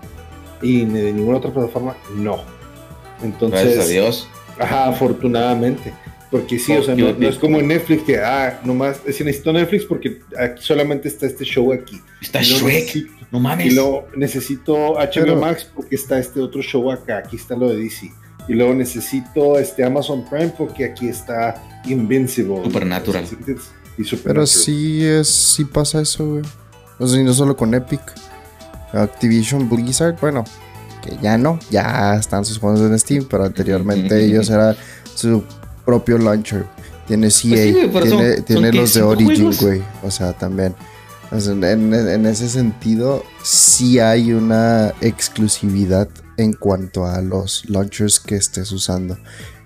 y ni de ninguna otra plataforma. No. Gracias a Entonces, Dios. ajá, afortunadamente. Porque sí, o sea, no, no es como en Netflix que, ah, nomás, si necesito Netflix porque aquí solamente está este show aquí. Está Y Shrek. necesito- No y mames. luego necesito HBO Pero- Max porque está este otro show acá, aquí está lo de DC. Y luego necesito este Amazon Prime porque aquí está Invincible. Supernatural. Y Pero Supernatural. sí es, sí pasa eso, güey. O sea, y no solo con Epic. Activision Blizzard, bueno, que ya no, ya están sus juegos en Steam, pero anteriormente ellos era su propio launcher. Tiene CA, Pues sí, eso tiene, son tiene que los de Origin, güey. O sea, también. O sea, en, en ese sentido, sí hay una exclusividad en cuanto a los launchers que estés usando.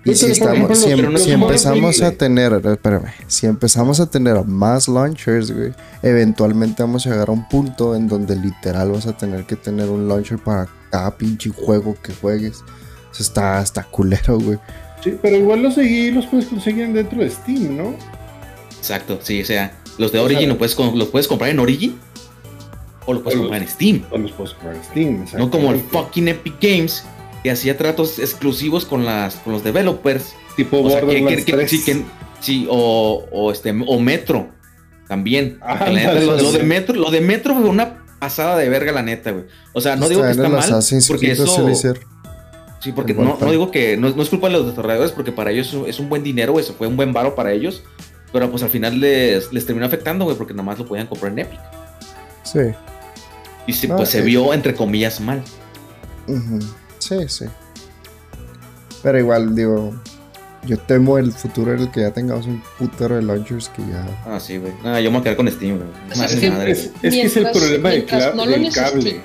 Y si, estamos, si, em- si empezamos a tener, espérame, si empezamos a tener más launchers, güey, eventualmente vamos a llegar a un punto en donde literal vas a tener que tener un launcher para cada pinche juego que juegues. O sea, está, está culero, güey. Sí, pero igual los seguí los puedes conseguir dentro de Steam, ¿no? Exacto, sí, o sea, los de O Origin puedes, los puedes comprar en Origin o los puedes O comprar en Steam. O los puedes comprar en Steam. No como el fucking Epic Games que hacía tratos exclusivos con las con los developers. Tipo O sea, que, Borderlands que- que- 3. sí, que- sí, o, o este o Metro también. Ah, Porque la neta, lo, de. Metro, lo de Metro fue una pasada de verga la neta, güey. O sea, no digo que está mal porque eso. Sí, porque no, no digo que no, no es culpa de los desarrolladores, porque para ellos es un- buen dinero, güey, se fue un buen varo para ellos. Pero pues al final les, les terminó afectando, güey, porque nada más lo podían comprar en Epic. Sí. Y sí, No, pues se vio, entre comillas, mal. Sí, sí. Pero igual, digo, yo temo el futuro en el que ya tengamos un putero de launchers que ya. Ah, sí, güey. Ah, yo me voy a quedar con Steam, güey. O sea, Madre es que- madre, Es, güey. es que es el Mientras- problema cla- no del cable.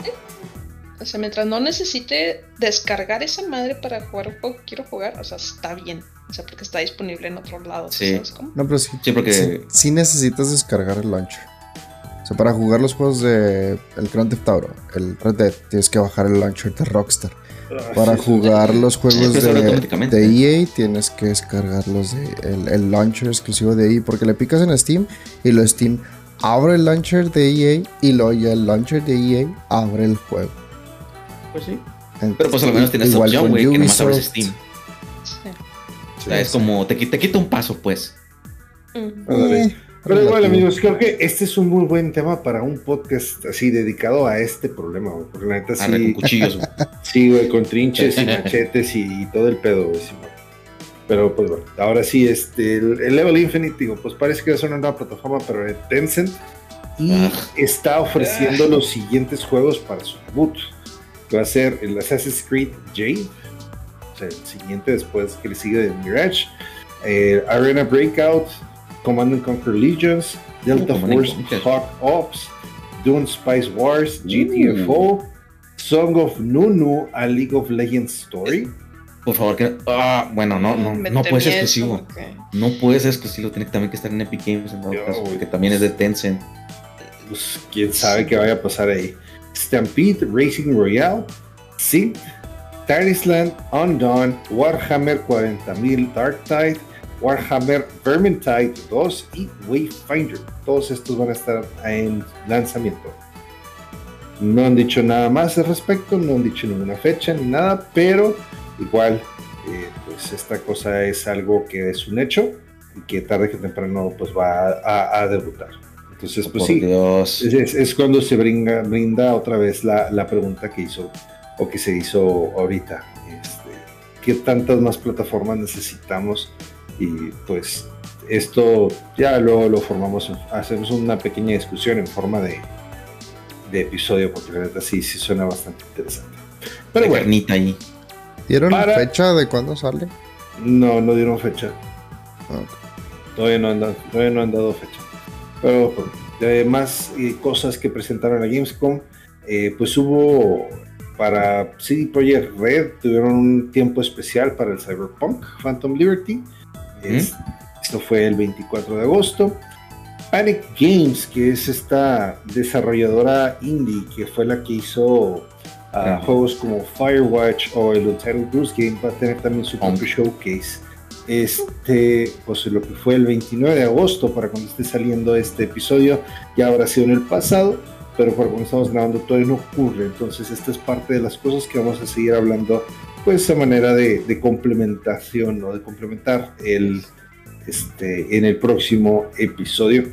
O sea, mientras no necesite descargar esa madre para jugar un juego que quiero jugar, o sea, está bien. O sea, porque está disponible en otro lado. Sí. ¿Sabes cómo? No, pero sí. Sí, porque- Sí, sí necesitas descargar el launcher. O sea, para jugar los juegos de el Grand Theft Auto, el Red Dead, tienes que bajar el launcher de Rockstar. Para jugar los juegos de, EA, tienes que descargar los de el, el launcher exclusivo de EA. Porque le picas en Steam y lo Steam abre el launcher de EA y luego ya el launcher de EA abre el juego. Pues sí. Entonces, Pero pues a lo menos tienes igual opción, con güey, que nomás abres. Steam. Sí. O sea, es como, te, te quita un paso, pues. Mm. Eh, Pero igual, amigos, creo que este es un muy buen tema para un podcast así dedicado a este problema, güey. Porque la neta con sí, cuchillos, güey. sí, güey, con trinches y machetes y, y todo el pedo, güey. sí, güey. Pero pues bueno, ahora sí, este, el, el Level Infinite, digo, pues parece que va a ser una nueva plataforma, pero de Tencent. Y Ah. está ofreciendo los siguientes juegos para su debut. Que va a ser el Assassin's Creed Jade. O sea, el siguiente después que le sigue de Mirage. eh, Arena Breakout. Command and Conquer Legions. Delta Uh, Force. Hawk Ops. Dune Spice Wars. Uh. GTFO. Song of Nunu. A League of Legends Story. Por favor, que. Ah, bueno, no, no, Me no puede ser exclusivo. No puede ser exclusivo, tiene que también que estar en Epic Games en dado Yo, caso, porque también es de Tencent. Pues quién sabe qué vaya a pasar ahí. Stampede Racing Royale. Synth. Tarisland, Undone, Warhammer 40.000 Dark Tide, Warhammer Vermintide 2 y Wayfinder. Todos estos van a estar en lanzamiento. No han dicho nada más al respecto, no han dicho ninguna fecha ni nada, pero igual, eh, pues esta cosa es algo que es un hecho y que tarde que temprano pues va a, debutar. Entonces, pues sí, es, cuando se brinda, brinda otra vez la, la, pregunta que hizo o que se hizo ahorita. Este, ¿Qué tantas más plataformas necesitamos? Y pues esto ya luego lo formamos, hacemos una pequeña discusión en forma de, de episodio, porque la verdad sí, sí suena bastante interesante. Pero bueno, ahí. ¿Dieron fecha de cuándo sale? No, no dieron fecha. Todavía, no han dado, todavía no han dado fecha. Pero más eh, cosas que presentaron a Gamescom, eh, pues hubo para CD Projekt Red, tuvieron un tiempo especial para el Cyberpunk Phantom Liberty. Esto fue el 24 de agosto. Panic Games, que es esta desarrolladora indie que fue la que hizo ah, juegos como Firewatch o el Untitled Goose Game, va a tener también su propio showcase. Este, pues lo que fue el 29 de agosto, para cuando esté saliendo este episodio, ya habrá sido en el pasado, pero por cuando estamos grabando todavía no ocurre. Entonces, esta es parte de las cosas que vamos a seguir hablando, pues a manera de, de complementación o de complementar el, este, en el próximo episodio.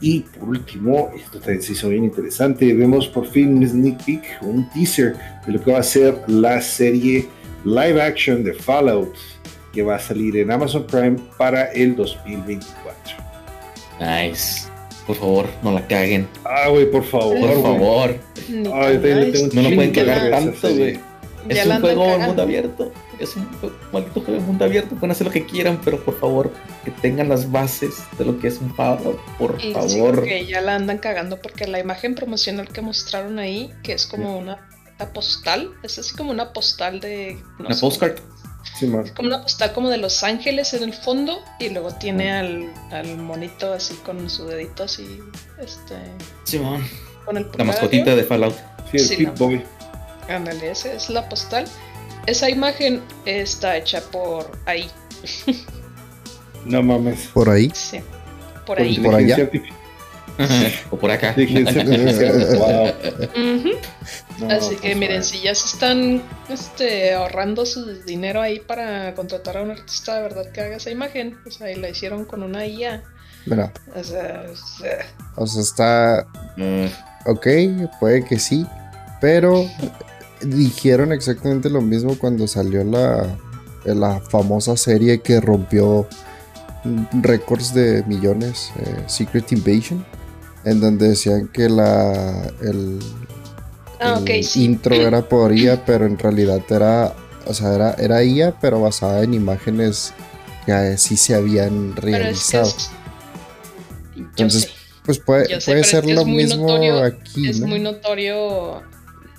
Y por último, esto también se hizo bien interesante, vemos por fin un sneak peek, un teaser de lo que va a ser la serie live action de Fallout, que va a salir en Amazon Prime para el 2024. Nice. Por favor, no la caguen. Ah, güey, por favor. Por favor. no lo pueden cagar tanto, güey. Es un juego en mundo abierto es un maldito juego de mundo abierto, pueden hacer lo que quieran, pero por favor, que tengan las bases de lo que es un Fallout, por favor. que ya la andan cagando porque la imagen promocional que mostraron ahí, que es como una, postal, es así como una postal de... una postcard. es como una postal como de Los Ángeles en el fondo y luego tiene al, al monito así con su dedito así, este... Simón. Con el la mascotita de Fallout. Sí, el Boy. Ándale, esa es la postal esa imagen está hecha por ahí. No mames. ¿Por ahí? Sí. Por ahí. ¿Por allá? o por acá. Así que miren, si ya se están este, ahorrando su dinero ahí para contratar a un artista de verdad que haga esa imagen, o sea, y la hicieron con una IA. Mira. O sea, o sea está... Mm. Ok, puede que sí, pero dijeron exactamente lo mismo cuando salió la, la famosa serie que rompió récords de millones, eh, Secret Invasion, en donde decían que la el, ah, intro era por IA, pero en realidad era, o sea, era, era IA, pero basada en imágenes que sí se habían realizado. Entonces, pues puede, puede ser lo mismo aquí. Es muy notorio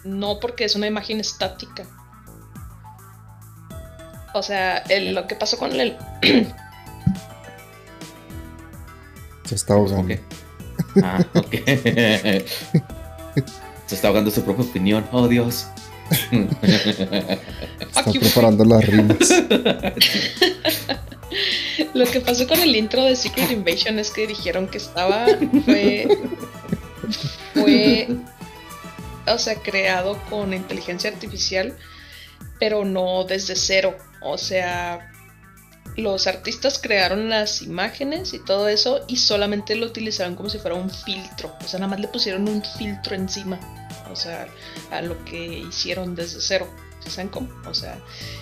no porque es una imagen estática. O sea, lo que pasó con el... Se está ahogando. Ah, ok. Se está ahogando su propia opinión. Oh, Dios. está preparando las rimas. Lo que pasó con el intro de Secret Invasion es que dijeron que estaba. Fue. Fue o sea, creado con inteligencia artificial, pero no desde cero. O sea, los artistas crearon las imágenes y todo eso y solamente lo utilizaron como si fuera un filtro. O sea, nada más le pusieron un filtro encima. O sea, a lo que hicieron desde cero. ¿Saben cómo? O sea,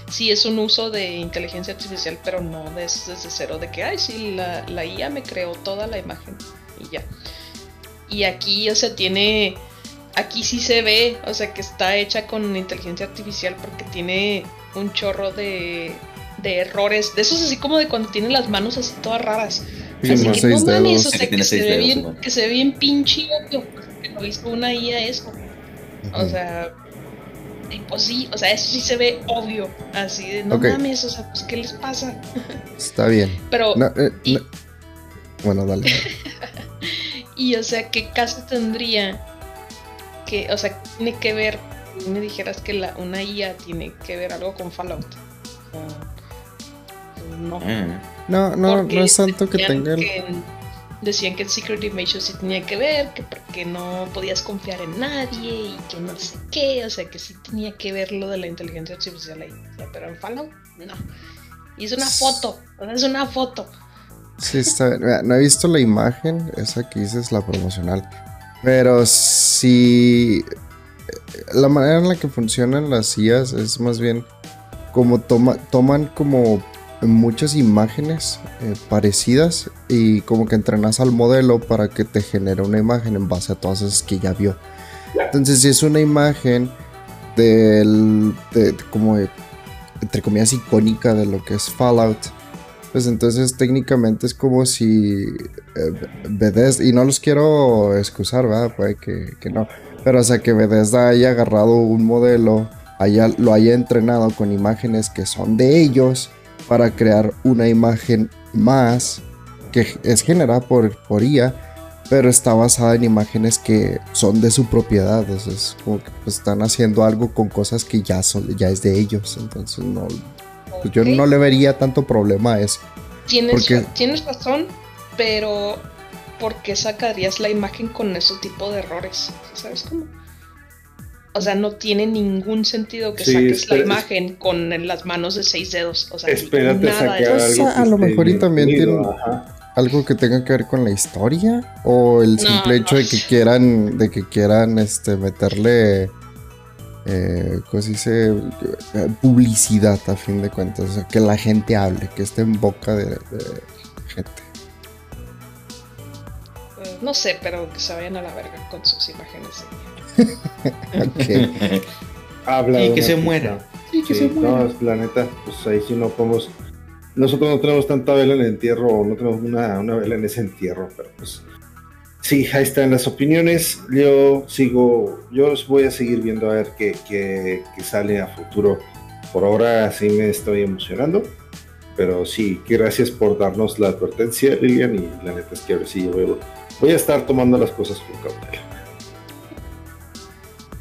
sí es un uso de inteligencia artificial, pero no desde, cero. De que, ay, sí, la, la IA me creó toda la imagen y ya. Y aquí, o sea, tiene aquí sí se ve, o sea, que está hecha con inteligencia artificial porque tiene un chorro de, de errores, de esos así como de cuando tiene las manos así todas raras. así que no mames, o sea, que, se ve bien, que se ve bien pinche obvio, que no hizo una IA eso. O sea, pues sí, o sea, eso sí se ve obvio, así de no mames, o sea, pues ¿qué les pasa? Está bien. Pero... Eh, bueno, dale. y o sea, ¿qué caso tendría que, o sea, tiene que ver, me dijeras que la, una IA tiene que ver algo con Fallout. no. Ah. No, no, no es tanto que tengan. decían que el Secret Invasion sí tenía que ver, que porque no podías confiar en nadie y que no sé qué, o sea que sí tenía que ver lo de la inteligencia artificial ahí. pero en Fallout, no. Y es una foto, es una foto. Sí, está bien. no he visto la imagen, esa que dices, la promocional. Pero sí. La manera en la que funcionan las IAs es más bien como toma, toman como muchas imágenes eh, parecidas y como que entrenas al modelo para que te genere una imagen en base a todas esas que ya vio. Entonces, si es una imagen del, de, como entre comillas icónica de lo que es Fallout, pues entonces técnicamente es como si eh, y no los quiero excusar, ¿verdad? Puede que, que, no, pero o sea que Bethesda haya agarrado un modelo, haya, lo haya entrenado con imágenes que son de ellos para crear una imagen más que es generada por, por IA, pero está basada en imágenes que son de su propiedad. Entonces, como que pues, están haciendo algo con cosas que ya, son, ya es de ellos. Entonces, no, pues, yo no le vería tanto problema a eso. Tienes, tienes razón, pero ¿por qué sacarías la imagen con ese tipo de errores? ¿Sabes cómo? O sea, no tiene ningún sentido que saques la imagen con las manos de seis dedos. O sea, espérate nada de eso. a lo mejor y también tiene algo que tenga que ver con la historia o el simple hecho de que quieran, de que quieran, este, meterle, eh, ¿cómo se dice? Publicidad a fin de cuentas, o sea, que la gente hable, que esté en boca de, gente. Eh, no sé, pero que se vayan a la verga con sus imágenes. Habla y que se muera. Sí, que se muera. No, la neta, pues ahí sí no podemos. Nosotros no tenemos tanta vela en el entierro, no tenemos una, una vela en ese entierro, pero pues. Sí, ahí están las opiniones. Yo sigo, yo voy a seguir viendo a ver qué, qué, qué sale a futuro. Por ahora sí me estoy emocionando. Pero sí, gracias por darnos la advertencia, Lilian. Y la neta es que ahora sí yo voy, voy a estar tomando las cosas con cautela.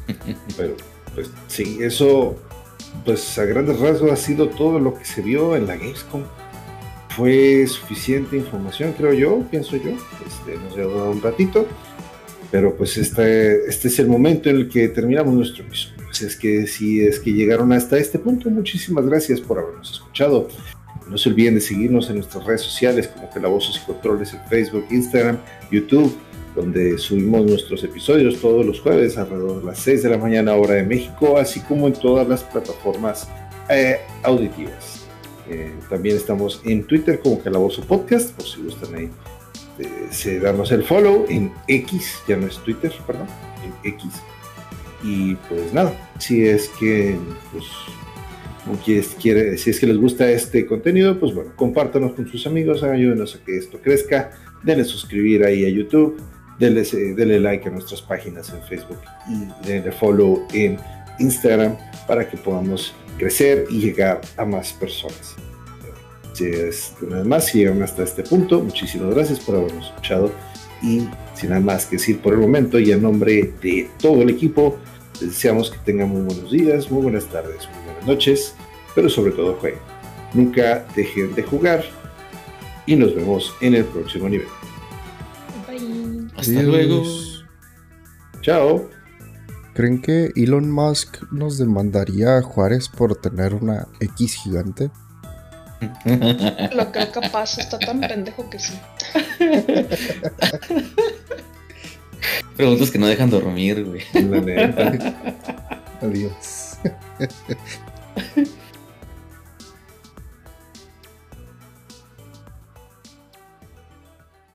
Pero, pues sí, eso, pues a grandes rasgos ha sido todo lo que se vio en la Gamescom. Fue suficiente información, creo yo, pienso yo. Este, nos un ratito. Pero pues este, este es el momento en el que terminamos nuestro episodio. Pues es que si es que llegaron hasta este punto, muchísimas gracias por habernos escuchado. No se olviden de seguirnos en nuestras redes sociales como voz y Controles en Facebook, Instagram, YouTube donde subimos nuestros episodios todos los jueves alrededor de las 6 de la mañana hora de México, así como en todas las plataformas eh, auditivas. Eh, también estamos en Twitter como Calabozo Podcast, por si gustan ahí eh, darnos el follow en X, ya no es Twitter, perdón, en X. Y pues nada, si es que pues, quiere, si es que les gusta este contenido, pues bueno, compártanos con sus amigos, ayúdenos a que esto crezca, denle suscribir ahí a YouTube Denle, like a nuestras páginas en Facebook y denle follow en Instagram para que podamos crecer y llegar a más personas. Una vez más, si llegan hasta este punto, muchísimas gracias por habernos escuchado y sin nada más que decir por el momento y en nombre de todo el equipo, les deseamos que tengan muy buenos días, muy buenas tardes, muy buenas noches, pero sobre todo jueguen. Nunca dejen de jugar y nos vemos en el próximo nivel. Hasta luego. Chao. ¿Creen que Elon Musk nos demandaría a Juárez por tener una X gigante? Lo creo capaz, está tan pendejo que sí. Preguntas que no dejan dormir, güey. Adiós.